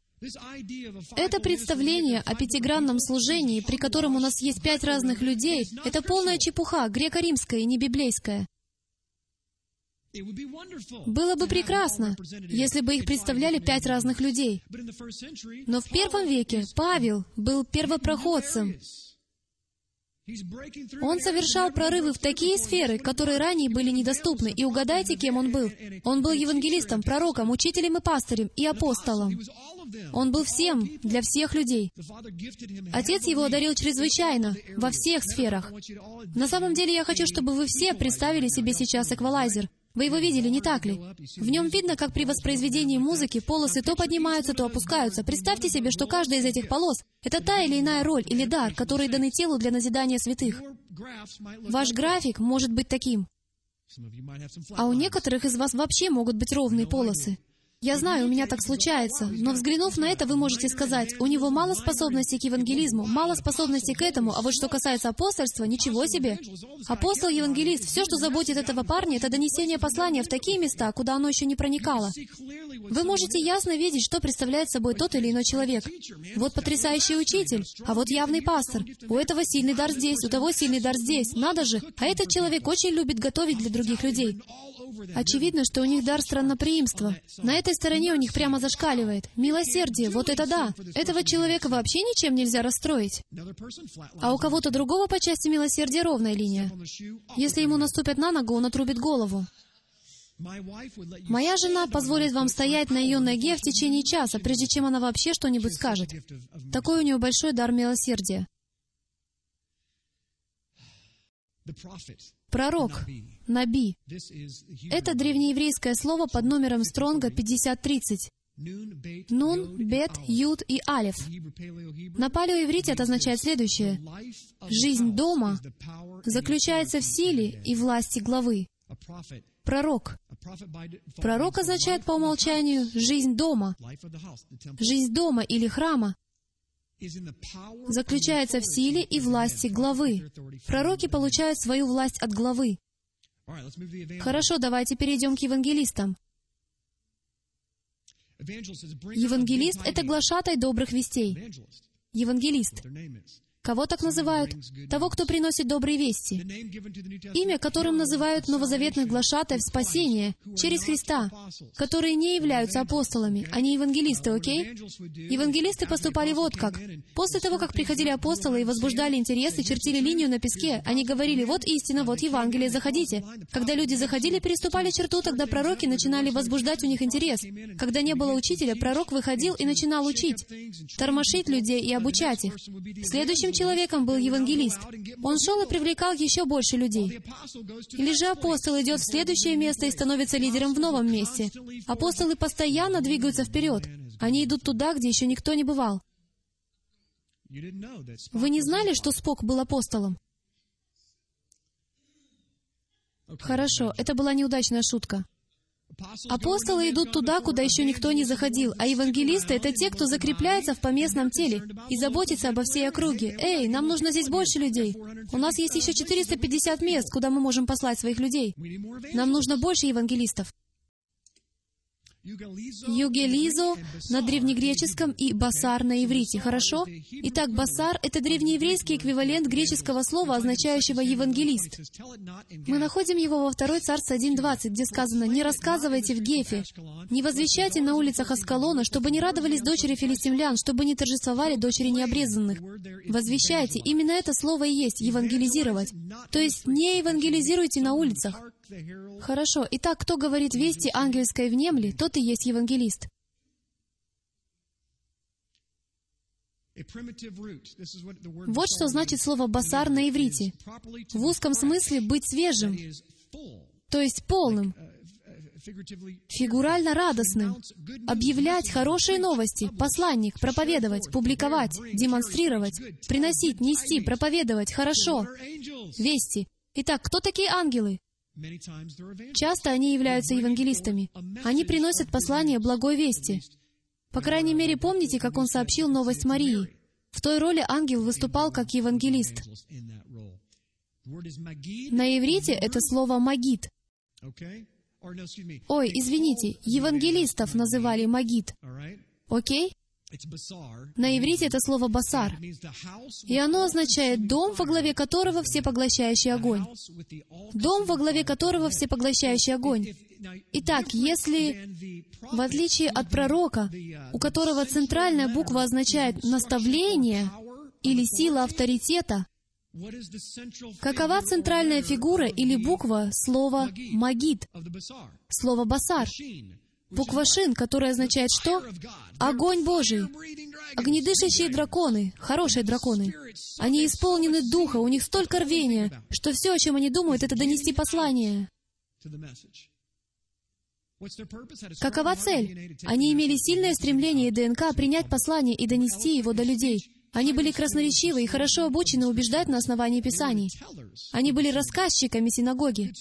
Это представление о пятигранном служении, при котором у нас есть пять разных людей, это полная чепуха, греко-римская и не библейская. Было бы прекрасно, если бы их представляли пять разных людей. Но в первом веке Павел был первопроходцем, он совершал прорывы в такие сферы, которые ранее были недоступны. И угадайте, кем он был. Он был евангелистом, пророком, учителем и пастырем, и апостолом. Он был всем, для всех людей. Отец его одарил чрезвычайно, во всех сферах. На самом деле, я хочу, чтобы вы все представили себе сейчас эквалайзер — вы его видели, не так ли? В нем видно, как при воспроизведении музыки полосы то поднимаются, то опускаются. Представьте себе, что каждая из этих полос — это та или иная роль или дар, которые даны телу для назидания святых. Ваш график может быть таким. А у некоторых из вас вообще могут быть ровные полосы. Я знаю, у меня так случается, но взглянув на это, вы можете сказать, у него мало способностей к евангелизму, мало способностей к этому, а вот что касается апостольства, ничего себе. Апостол-евангелист, все, что заботит этого парня, это донесение послания в такие места, куда оно еще не проникало. Вы можете ясно видеть, что представляет собой тот или иной человек. Вот потрясающий учитель, а вот явный пастор. У этого сильный дар здесь, у того сильный дар здесь. Надо же, а этот человек очень любит готовить для других людей. Очевидно, что у них дар странноприимства. На этой стороне у них прямо зашкаливает. Милосердие, вот это да. Этого человека вообще ничем нельзя расстроить. А у кого-то другого по части милосердия ровная линия. Если ему наступят на ногу, он отрубит голову. Моя жена позволит вам стоять на ее ноге в течение часа, прежде чем она вообще что-нибудь скажет. Такой у нее большой дар милосердия. Пророк, Наби. Это древнееврейское слово под номером Стронга 5030. Нун, Бет, Юд и Алев. На палеоиврите это означает следующее. Жизнь дома заключается в силе и власти главы. Пророк. Пророк означает по умолчанию жизнь дома. Жизнь дома или храма заключается в силе и власти главы. Пророки получают свою власть от главы. Хорошо, давайте перейдем к евангелистам. Евангелист — это глашатай добрых вестей. Евангелист. Кого так называют? Того, кто приносит добрые вести. Имя, которым называют новозаветных глашатаев спасения через Христа, которые не являются апостолами, они евангелисты, окей? Евангелисты поступали вот как. После того, как приходили апостолы и возбуждали интерес и чертили линию на песке, они говорили, вот истина, вот Евангелие, заходите. Когда люди заходили, переступали черту, тогда пророки начинали возбуждать у них интерес. Когда не было учителя, пророк выходил и начинал учить, тормошить людей и обучать их. Следующим Следующим человеком был евангелист. Он шел и привлекал еще больше людей. Или же апостол идет в следующее место и становится лидером в новом месте. Апостолы постоянно двигаются вперед. Они идут туда, где еще никто не бывал. Вы не знали, что Спок был апостолом? Хорошо, это была неудачная шутка. Апостолы идут туда, куда еще никто не заходил, а евангелисты — это те, кто закрепляется в поместном теле и заботится обо всей округе. Эй, нам нужно здесь больше людей. У нас есть еще 450 мест, куда мы можем послать своих людей. Нам нужно больше евангелистов. Югелизо на древнегреческом и басар на иврите, хорошо? Итак, басар — это древнееврейский эквивалент греческого слова, означающего «евангелист». Мы находим его во 2 Царств 1.20, где сказано «Не рассказывайте в Гефе, не возвещайте на улицах Аскалона, чтобы не радовались дочери филистимлян, чтобы не торжествовали дочери необрезанных. Возвещайте». Именно это слово и есть «евангелизировать». То есть не евангелизируйте на улицах, Хорошо. Итак, кто говорит вести ангельской внемли, тот и есть евангелист. Вот что значит слово «басар» на иврите. В узком смысле быть свежим, то есть полным, фигурально радостным, объявлять хорошие новости, посланник, проповедовать, публиковать, демонстрировать, приносить, нести, проповедовать, хорошо, вести. Итак, кто такие ангелы? Часто они являются евангелистами. Они приносят послание благой вести. По крайней мере, помните, как он сообщил новость Марии. В той роли ангел выступал как евангелист. На иврите это слово «магит». Ой, извините, евангелистов называли «магит». Окей? На иврите это слово «басар», и оно означает «дом, во главе которого всепоглощающий огонь». Дом, во главе которого всепоглощающий огонь. Итак, если, в отличие от пророка, у которого центральная буква означает «наставление» или «сила авторитета», какова центральная фигура или буква слова «магид», слова «басар»? Буква «шин», которая означает что? Огонь Божий. Огнедышащие драконы, хорошие драконы. Они исполнены духа, у них столько рвения, что все, о чем они думают, это донести послание. Какова цель? Они имели сильное стремление ДНК принять послание и донести его до людей. Они были красноречивы и хорошо обучены убеждать на основании Писаний. Они были рассказчиками синагоги,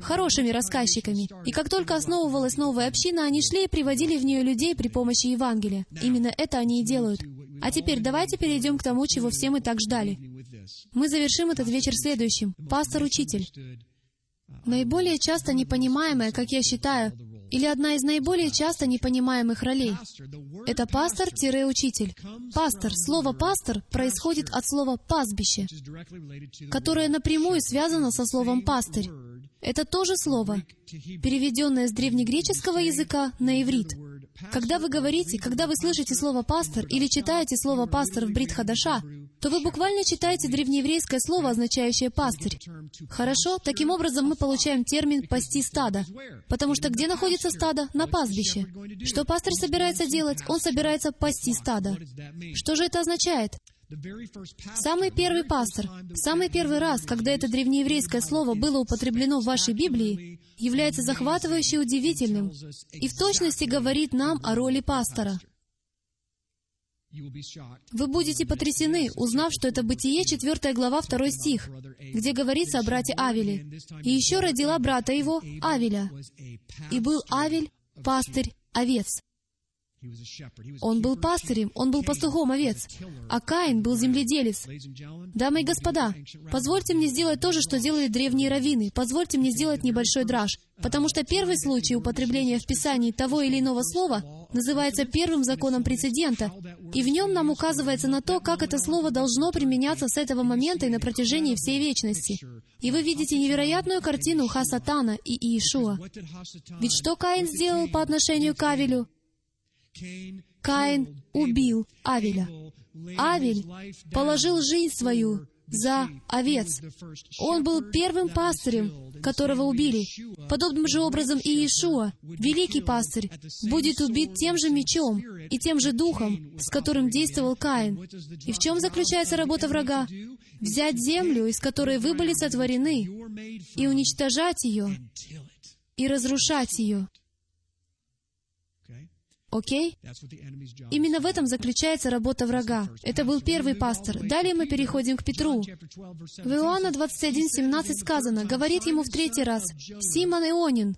хорошими рассказчиками. И как только основывалась новая община, они шли и приводили в нее людей при помощи Евангелия. Именно это они и делают. А теперь давайте перейдем к тому, чего все мы так ждали. Мы завершим этот вечер следующим. Пастор-учитель. Наиболее часто непонимаемое, как я считаю, или одна из наиболее часто непонимаемых ролей. Это пастор-учитель. Пастор, слово «пастор» происходит от слова «пастбище», которое напрямую связано со словом «пастырь». Это тоже слово, переведенное с древнегреческого языка на иврит. Когда вы говорите, когда вы слышите слово «пастор» или читаете слово «пастор» в Брит Хадаша, то вы буквально читаете древнееврейское слово, означающее «пастырь». Хорошо? Таким образом, мы получаем термин «пасти стадо». Потому что где находится стадо? На пастбище. Что пастырь собирается делать? Он собирается пасти стадо. Что же это означает? Самый первый пастор, самый первый раз, когда это древнееврейское слово было употреблено в вашей Библии, является захватывающе удивительным и в точности говорит нам о роли пастора. Вы будете потрясены, узнав, что это Бытие, 4 глава, 2 стих, где говорится о брате Авеле. «И еще родила брата его, Авеля. И был Авель пастырь овец». Он был пастырем, он был пастухом овец, а Каин был земледелец. Дамы и господа, позвольте мне сделать то же, что делали древние раввины. Позвольте мне сделать небольшой драж, потому что первый случай употребления в Писании того или иного слова называется первым законом прецедента, и в нем нам указывается на то, как это слово должно применяться с этого момента и на протяжении всей вечности. И вы видите невероятную картину Хасатана и Иешуа. Ведь что Каин сделал по отношению к Авелю? Каин убил Авеля. Авель положил жизнь свою за овец. Он был первым пастырем, которого убили. Подобным же образом и Иешуа, великий пастырь, будет убит тем же мечом и тем же духом, с которым действовал Каин. И в чем заключается работа врага? Взять землю, из которой вы были сотворены, и уничтожать ее, и разрушать ее. Окей? Именно в этом заключается работа врага. Это был первый пастор. Далее мы переходим к Петру. В Иоанна 21:17 сказано, говорит ему в третий раз, «Симон Ионин,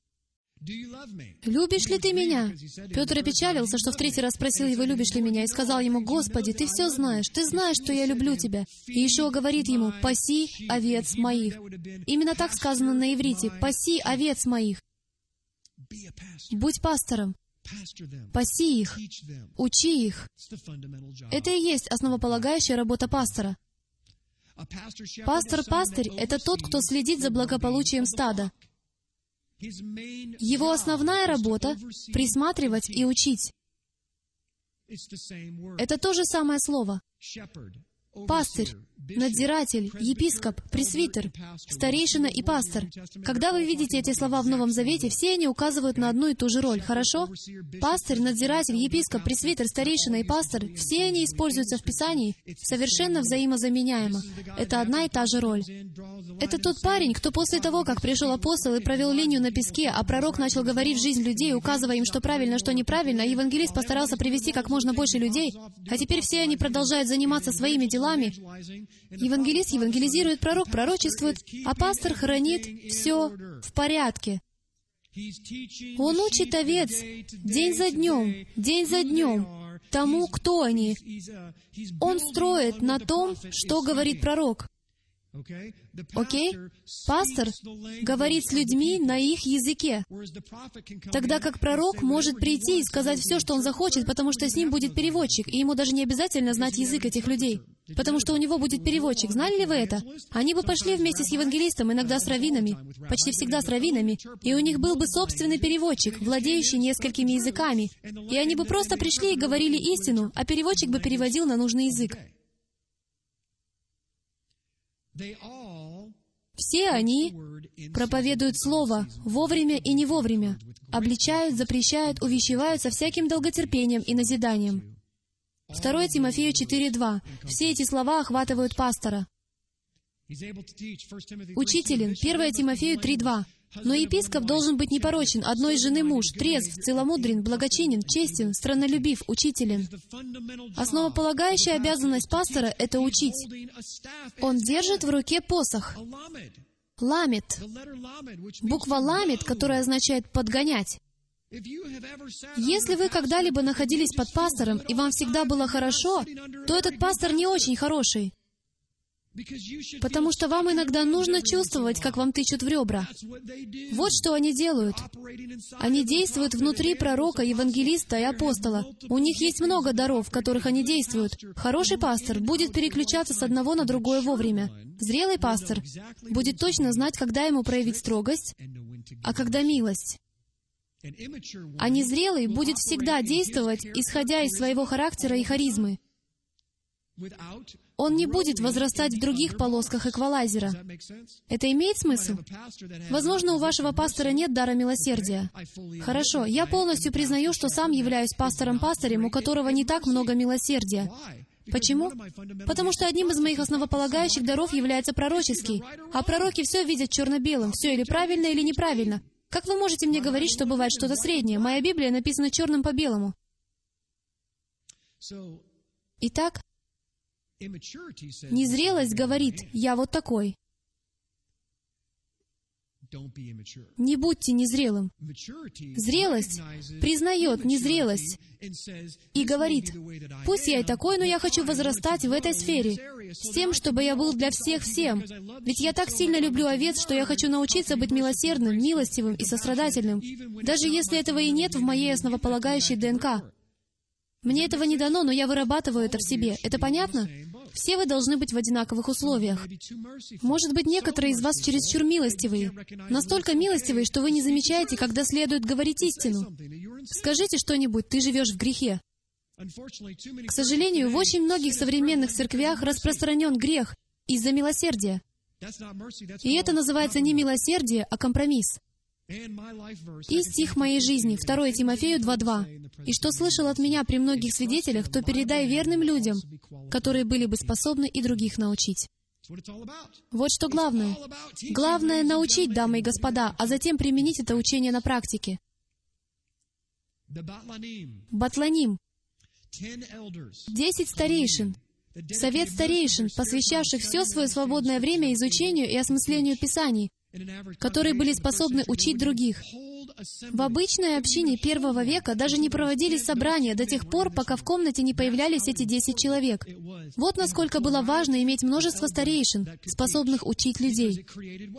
«Любишь ли ты меня?» Петр опечалился, что в третий раз спросил его, «Любишь ли меня?» и сказал ему, «Господи, ты все знаешь, ты знаешь, что я люблю тебя». И еще говорит ему, «Паси овец моих». Именно так сказано на иврите, «Паси овец моих». Будь пастором. Паси их, учи их. Это и есть основополагающая работа пастора. Пастор-пастырь — это тот, кто следит за благополучием стада. Его основная работа — присматривать и учить. Это то же самое слово. Пастырь, надзиратель, епископ, пресвитер, старейшина и пастор. Когда вы видите эти слова в Новом Завете, все они указывают на одну и ту же роль, хорошо? Пастырь, надзиратель, епископ, пресвитер, старейшина и пастор, все они используются в Писании совершенно взаимозаменяемо. Это одна и та же роль. Это тот парень, кто после того, как пришел апостол и провел линию на песке, а пророк начал говорить в жизнь людей, указывая им, что правильно, что неправильно, а евангелист постарался привести как можно больше людей, а теперь все они продолжают заниматься своими делами, Евангелист евангелизирует, пророк пророчествует, а пастор хранит все в порядке. Он учит овец день за днем, день за днем, тому, кто они. Он строит на том, что говорит пророк. Окей? Пастор говорит с людьми на их языке, тогда как пророк может прийти и сказать все, что он захочет, потому что с ним будет переводчик, и ему даже не обязательно знать язык этих людей, потому что у него будет переводчик. Знали ли вы это? Они бы пошли вместе с евангелистом, иногда с раввинами, почти всегда с раввинами, и у них был бы собственный переводчик, владеющий несколькими языками, и они бы просто пришли и говорили истину, а переводчик бы переводил на нужный язык. Все они проповедуют Слово вовремя и не вовремя, обличают, запрещают, увещевают со всяким долготерпением и назиданием. 2 Тимофею 4.2. Все эти слова охватывают пастора. Учителен. 1 Тимофею 3.2. Но епископ должен быть непорочен, одной жены муж, трезв, целомудрен, благочинен, честен, страннолюбив, учителен. Основополагающая обязанность пастора — это учить. Он держит в руке посох. Ламет. Буква ламет, которая означает «подгонять». Если вы когда-либо находились под пастором, и вам всегда было хорошо, то этот пастор не очень хороший. Потому что вам иногда нужно чувствовать, как вам тычут в ребра. Вот что они делают. Они действуют внутри пророка, евангелиста и апостола. У них есть много даров, в которых они действуют. Хороший пастор будет переключаться с одного на другое вовремя. Зрелый пастор будет точно знать, когда ему проявить строгость, а когда милость. А незрелый будет всегда действовать, исходя из своего характера и харизмы. Он не будет возрастать в других полосках эквалайзера. Это имеет смысл? Возможно, у вашего пастора нет дара милосердия. Хорошо, я полностью признаю, что сам являюсь пастором-пастырем, у которого не так много милосердия. Почему? Потому что одним из моих основополагающих даров является пророческий, а пророки все видят черно-белым, все или правильно, или неправильно. Как вы можете мне говорить, что бывает что-то среднее? Моя Библия написана черным по белому. Итак, незрелость говорит, я вот такой. Не будьте незрелым. Зрелость признает незрелость и говорит, «Пусть я и такой, но я хочу возрастать в этой сфере, с тем, чтобы я был для всех всем. Ведь я так сильно люблю овец, что я хочу научиться быть милосердным, милостивым и сострадательным, даже если этого и нет в моей основополагающей ДНК. Мне этого не дано, но я вырабатываю это в себе. Это понятно? Все вы должны быть в одинаковых условиях. Может быть, некоторые из вас чересчур милостивые. Настолько милостивые, что вы не замечаете, когда следует говорить истину. Скажите что-нибудь, ты живешь в грехе. К сожалению, в очень многих современных церквях распространен грех из-за милосердия. И это называется не милосердие, а компромисс. И стих моей жизни, 2 Тимофею 2.2. «И что слышал от меня при многих свидетелях, то передай верным людям, которые были бы способны и других научить». Вот что главное. Главное — научить, дамы и господа, а затем применить это учение на практике. Батланим. Десять старейшин. Совет старейшин, посвящавших все свое свободное время изучению и осмыслению Писаний, которые были способны учить других. В обычной общине первого века даже не проводились собрания до тех пор, пока в комнате не появлялись эти десять человек. Вот насколько было важно иметь множество старейшин, способных учить людей.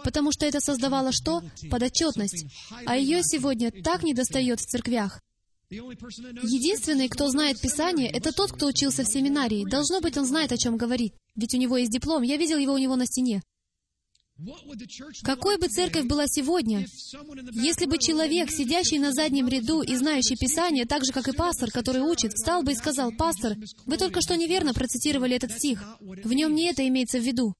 Потому что это создавало что? Подотчетность. А ее сегодня так недостает в церквях. Единственный, кто знает Писание, это тот, кто учился в семинарии. Должно быть, он знает, о чем говорит. Ведь у него есть диплом. Я видел его у него на стене. Какой бы церковь была сегодня, если бы человек, сидящий на заднем ряду и знающий Писание, так же, как и пастор, который учит, встал бы и сказал, «Пастор, вы только что неверно процитировали этот стих. В нем не это имеется в виду».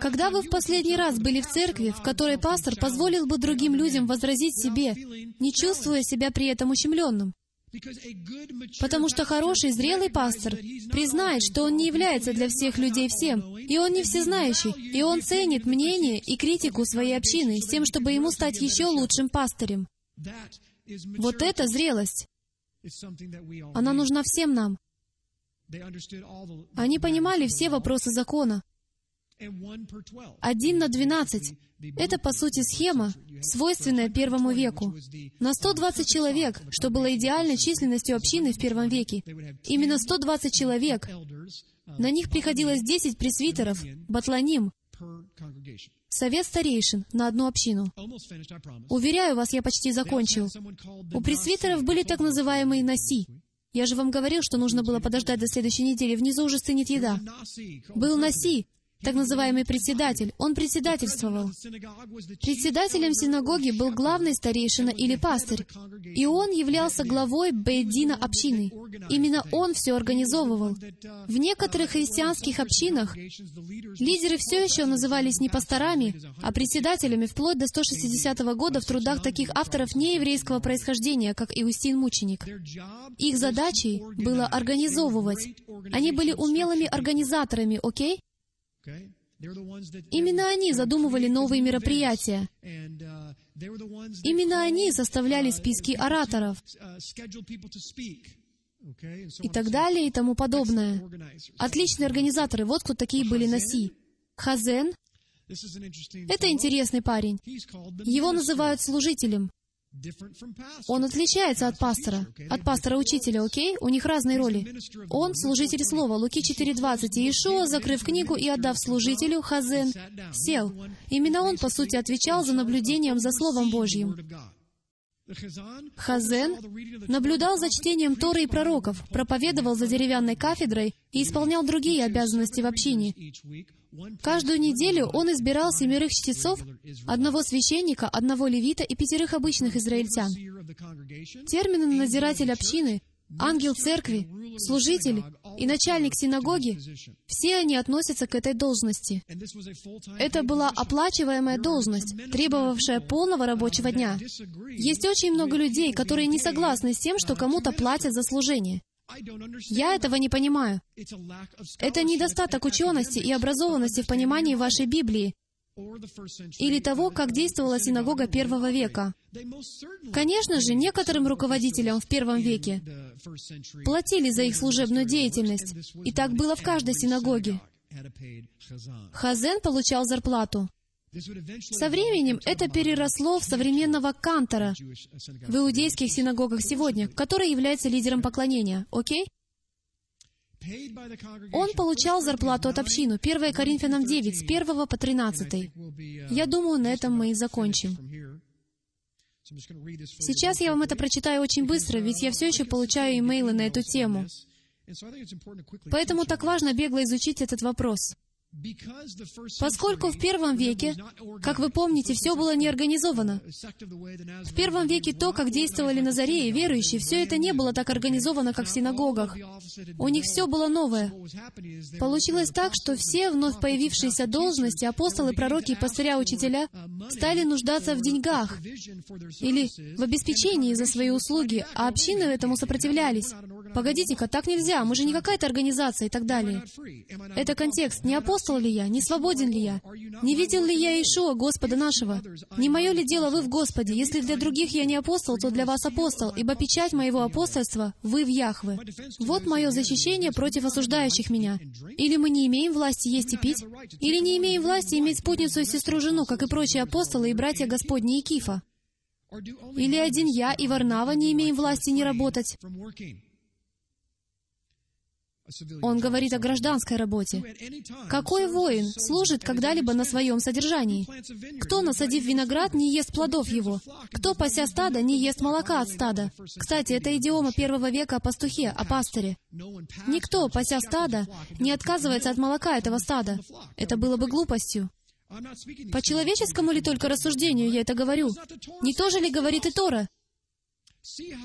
Когда вы в последний раз были в церкви, в которой пастор позволил бы другим людям возразить себе, не чувствуя себя при этом ущемленным? Потому что хороший, зрелый пастор признает, что он не является для всех людей всем, и он не всезнающий, и он ценит мнение и критику своей общины с тем, чтобы ему стать еще лучшим пастырем. Вот это зрелость. Она нужна всем нам. Они понимали все вопросы закона. Один на двенадцать. Это, по сути, схема, свойственная первому веку. На 120 человек, что было идеальной численностью общины в первом веке, именно 120 человек, на них приходилось 10 пресвитеров, батланим, совет старейшин на одну общину. Уверяю вас, я почти закончил. У пресвитеров были так называемые наси. Я же вам говорил, что нужно было подождать до следующей недели. Внизу уже стынет еда. Был наси, так называемый председатель. Он председательствовал. Председателем синагоги был главный старейшина или пастырь, и он являлся главой Бейдина общины. Именно он все организовывал. В некоторых христианских общинах лидеры все еще назывались не пасторами, а председателями вплоть до 160 года в трудах таких авторов нееврейского происхождения, как Иустин Мученик. Их задачей было организовывать. Они были умелыми организаторами, окей? Именно они задумывали новые мероприятия. Именно они составляли списки ораторов. и так далее и тому подобное. Отличные организаторы, вот кто такие были Наси. Хазен — это интересный парень. Его называют служителем. Он отличается от пастора, от пастора-учителя, окей? У них разные роли. Он — служитель слова, Луки 4.20. И Иешуа, закрыв книгу и отдав служителю, Хазен, сел. Именно он, по сути, отвечал за наблюдением за Словом Божьим. Хазен наблюдал за чтением Торы и пророков, проповедовал за деревянной кафедрой и исполнял другие обязанности в общине. Каждую неделю он избирал семерых чтецов, одного священника, одного левита и пятерых обычных израильтян. Термины «надзиратель общины», «ангел церкви», «служитель» и «начальник синагоги» — все они относятся к этой должности. Это была оплачиваемая должность, требовавшая полного рабочего дня. Есть очень много людей, которые не согласны с тем, что кому-то платят за служение. Я этого не понимаю. Это недостаток учености и образованности в понимании вашей Библии или того, как действовала синагога первого века. Конечно же, некоторым руководителям в первом веке платили за их служебную деятельность, и так было в каждой синагоге. Хазен получал зарплату. Со временем это переросло в современного кантора в иудейских синагогах сегодня, который является лидером поклонения. Окей? Он получал зарплату от общины. 1 Коринфянам 9, с 1 по 13. Я думаю, на этом мы и закончим. Сейчас я вам это прочитаю очень быстро, ведь я все еще получаю имейлы на эту тему. Поэтому так важно бегло изучить этот вопрос. Поскольку в первом веке, как вы помните, все было неорганизовано. В первом веке то, как действовали Назареи, верующие, все это не было так организовано, как в синагогах. У них все было новое. Получилось так, что все вновь появившиеся должности, апостолы, пророки, пастыря, учителя, стали нуждаться в деньгах или в обеспечении за свои услуги, а общины этому сопротивлялись. Погодите-ка, так нельзя, мы же не какая-то организация и так далее. Это контекст. Не апостол ли я? Не свободен ли я? Не видел ли я Ишуа, Господа нашего? Не мое ли дело вы в Господе? Если для других я не апостол, то для вас апостол, ибо печать моего апостольства — вы в Яхве. Вот мое защищение против осуждающих меня. Или мы не имеем власти есть и пить, или не имеем власти иметь спутницу и сестру-жену, как и прочие апостолы и братья Господни и Кифа. Или один я и Варнава не имеем власти не работать. Он говорит о гражданской работе. Какой воин служит когда-либо на своем содержании? Кто, насадив виноград, не ест плодов его? Кто, пася стада, не ест молока от стада? Кстати, это идиома первого века о пастухе, о пастыре. Никто, пася стада, не отказывается от молока этого стада. Это было бы глупостью. По человеческому ли только рассуждению я это говорю? Не то же ли говорит и Тора?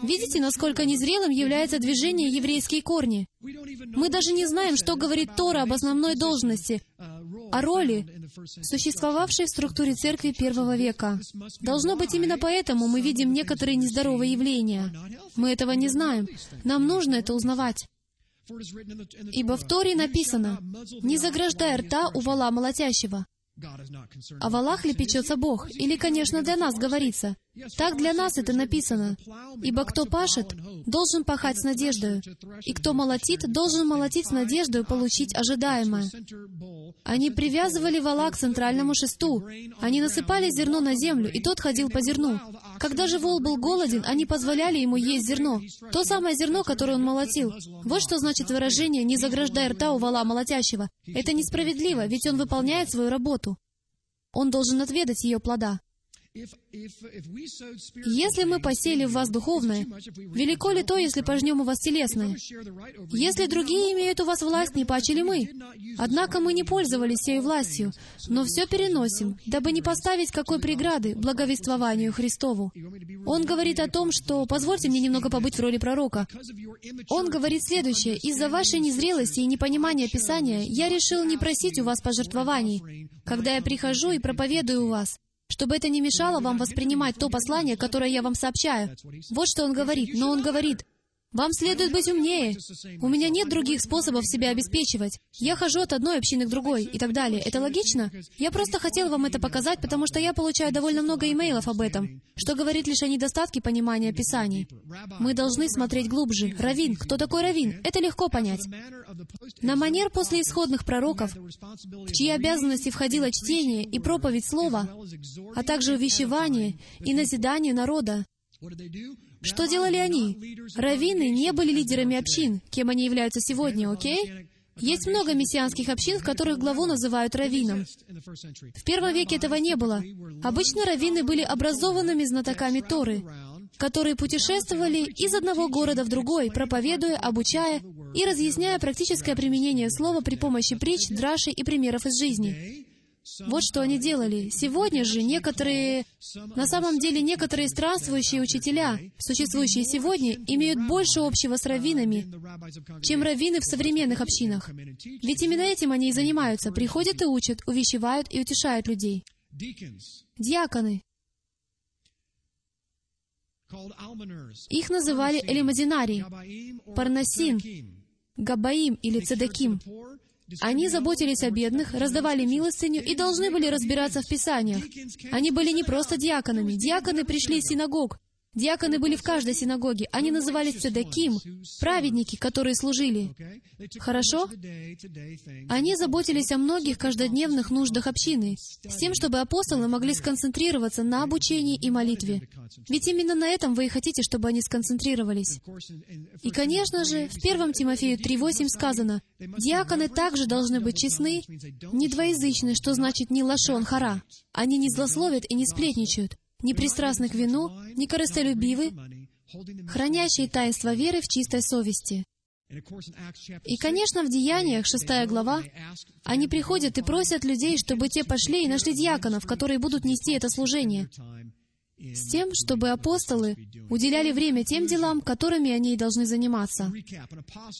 Видите, насколько незрелым является движение еврейские корни? Мы даже не знаем, что говорит Тора об основной должности, о роли, существовавшей в структуре церкви первого века. Должно быть, именно поэтому мы видим некоторые нездоровые явления. Мы этого не знаем. Нам нужно это узнавать. Ибо в Торе написано, «Не заграждай рта у вала молотящего». О валах ли печется Бог? Или, конечно, для нас говорится. Так для нас это написано. Ибо кто пашет, должен пахать с надеждой, и кто молотит, должен молотить с надеждой получить ожидаемое. Они привязывали вала к центральному шесту. Они насыпали зерно на землю, и тот ходил по зерну. Когда же вол был голоден, они позволяли ему есть зерно. То самое зерно, которое он молотил. Вот что значит выражение «не заграждай рта у вала молотящего». Это несправедливо, ведь он выполняет свою работу. Он должен отведать ее плода. Если мы посели в вас духовное, велико ли то, если пожнем у вас телесное? Если другие имеют у вас власть, не паче мы? Однако мы не пользовались сей властью, но все переносим, дабы не поставить какой преграды благовествованию Христову. Он говорит о том, что, позвольте мне немного побыть в роли пророка, он говорит следующее, «Из-за вашей незрелости и непонимания Писания я решил не просить у вас пожертвований, когда я прихожу и проповедую у вас, чтобы это не мешало вам воспринимать то послание, которое я вам сообщаю. Вот что он говорит. Но он говорит, вам следует быть умнее. У меня нет других способов себя обеспечивать. Я хожу от одной общины к другой и так далее. Это логично? Я просто хотел вам это показать, потому что я получаю довольно много имейлов об этом, что говорит лишь о недостатке понимания Писаний. Мы должны смотреть глубже. Равин. Кто такой Равин? Это легко понять. На манер после исходных пророков, в чьи обязанности входило чтение и проповедь слова, а также увещевание и назидание народа, что делали они? Равины не были лидерами общин, кем они являются сегодня, окей? Есть много мессианских общин, в которых главу называют раввином. В первом веке этого не было. Обычно раввины были образованными знатоками Торы, которые путешествовали из одного города в другой, проповедуя, обучая и разъясняя практическое применение слова при помощи притч, драши и примеров из жизни. Вот что они делали. Сегодня же некоторые, на самом деле некоторые странствующие учителя, существующие сегодня, имеют больше общего с раввинами, чем раввины в современных общинах. Ведь именно этим они и занимаются. Приходят и учат, увещевают и утешают людей. Диаконы. Их называли элемазинарий, парнасин, габаим или цедеким. Они заботились о бедных, раздавали милостыню и должны были разбираться в Писаниях. Они были не просто диаконами. Диаконы пришли из синагог, Диаконы были в каждой синагоге. Они назывались цедаким, праведники, которые служили. Хорошо? Они заботились о многих каждодневных нуждах общины, с тем, чтобы апостолы могли сконцентрироваться на обучении и молитве. Ведь именно на этом вы и хотите, чтобы они сконцентрировались. И, конечно же, в 1 Тимофею 3.8 сказано, «Диаконы также должны быть честны, не двоязычны, что значит не лашон хара. Они не злословят и не сплетничают, не пристрастны к вину, не корыстолюбивы, хранящие таинство веры в чистой совести. И, конечно, в Деяниях, шестая глава, они приходят и просят людей, чтобы те пошли и нашли диаконов, которые будут нести это служение с тем, чтобы апостолы уделяли время тем делам, которыми они и должны заниматься.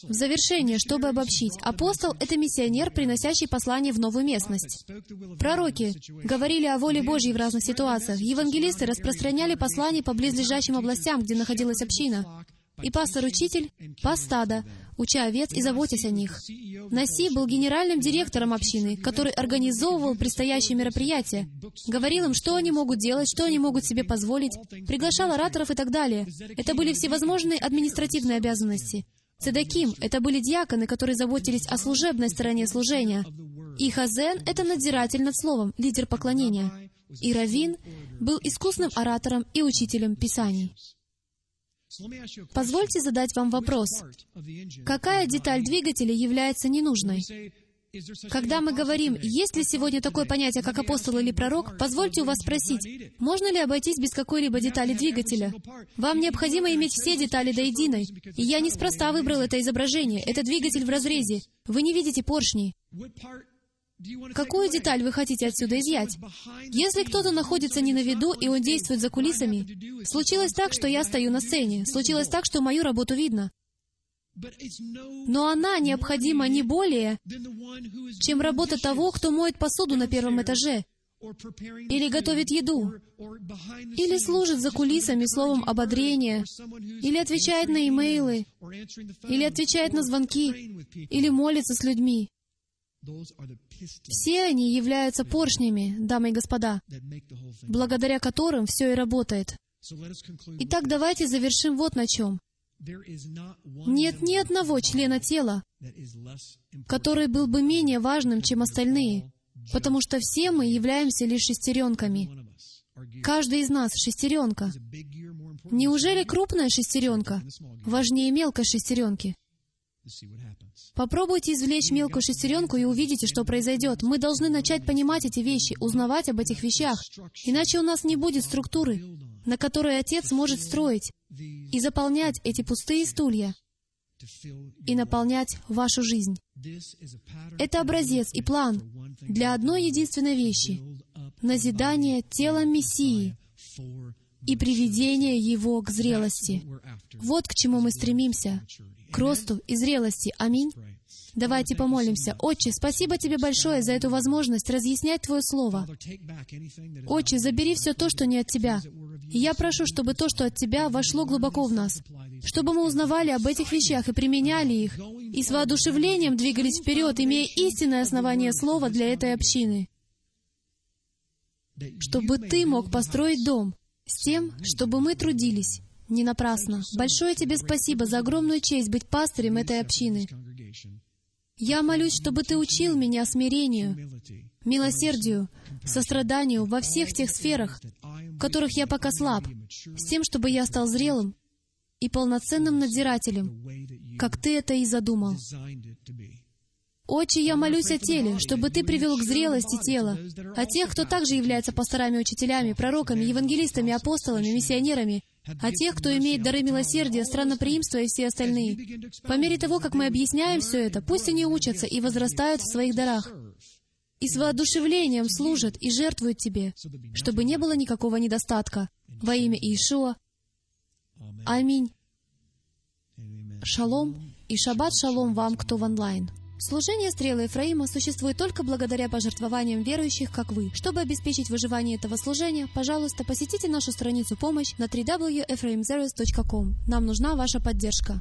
В завершение, чтобы обобщить, апостол — это миссионер, приносящий послание в новую местность. Пророки говорили о воле Божьей в разных ситуациях. Евангелисты распространяли послания по близлежащим областям, где находилась община. И пастор-учитель пас стада, уча овец и заботясь о них. Наси был генеральным директором общины, который организовывал предстоящие мероприятия, говорил им, что они могут делать, что они могут себе позволить, приглашал ораторов и так далее. Это были всевозможные административные обязанности. Цедаким — это были диаконы, которые заботились о служебной стороне служения. И Хазен — это надзиратель над словом, лидер поклонения. И Равин был искусным оратором и учителем Писаний. Позвольте задать вам вопрос. Какая деталь двигателя является ненужной? Когда мы говорим, есть ли сегодня такое понятие, как апостол или пророк, позвольте у вас спросить, можно ли обойтись без какой-либо детали двигателя? Вам необходимо иметь все детали до единой. И я неспроста выбрал это изображение. Это двигатель в разрезе. Вы не видите поршней. Какую деталь вы хотите отсюда изъять? Если кто-то находится не на виду, и он действует за кулисами, случилось так, что я стою на сцене, случилось так, что мою работу видно. Но она необходима не более, чем работа того, кто моет посуду на первом этаже, или готовит еду, или служит за кулисами словом ободрения, или отвечает на имейлы, или отвечает на звонки, или молится с людьми. Все они являются поршнями, дамы и господа, благодаря которым все и работает. Итак, давайте завершим вот на чем. Нет ни одного члена тела, который был бы менее важным, чем остальные, потому что все мы являемся лишь шестеренками. Каждый из нас — шестеренка. Неужели крупная шестеренка важнее мелкой шестеренки? Попробуйте извлечь мелкую шестеренку и увидите, что произойдет. Мы должны начать понимать эти вещи, узнавать об этих вещах. Иначе у нас не будет структуры, на которой Отец может строить и заполнять эти пустые стулья и наполнять вашу жизнь. Это образец и план для одной единственной вещи — назидание тела Мессии и приведение его к зрелости. Вот к чему мы стремимся к росту и зрелости. Аминь. Давайте помолимся. Отче, спасибо Тебе большое за эту возможность разъяснять Твое Слово. Отче, забери все то, что не от Тебя. И я прошу, чтобы то, что от Тебя, вошло глубоко в нас, чтобы мы узнавали об этих вещах и применяли их, и с воодушевлением двигались вперед, имея истинное основание Слова для этой общины. Чтобы Ты мог построить дом с тем, чтобы мы трудились, не напрасно. Большое тебе спасибо за огромную честь быть пастырем этой общины. Я молюсь, чтобы Ты учил меня смирению, милосердию, состраданию во всех тех сферах, в которых я пока слаб, с тем, чтобы я стал зрелым и полноценным надзирателем, как Ты это и задумал. Отче, я молюсь о теле, чтобы Ты привел к зрелости тела, о тех, кто также является пасторами, учителями, пророками, евангелистами, апостолами, миссионерами, о тех, кто имеет дары милосердия, странноприимства и все остальные. По мере того, как мы объясняем все это, пусть они учатся и возрастают в своих дарах, и с воодушевлением служат и жертвуют Тебе, чтобы не было никакого недостатка. Во имя Иешуа. Аминь. Шалом и шаббат шалом вам, кто в онлайн. Служение стрелы Ефраима существует только благодаря пожертвованиям верующих, как вы. Чтобы обеспечить выживание этого служения, пожалуйста, посетите нашу страницу помощь на www.ephraimzeros.com. Нам нужна ваша поддержка.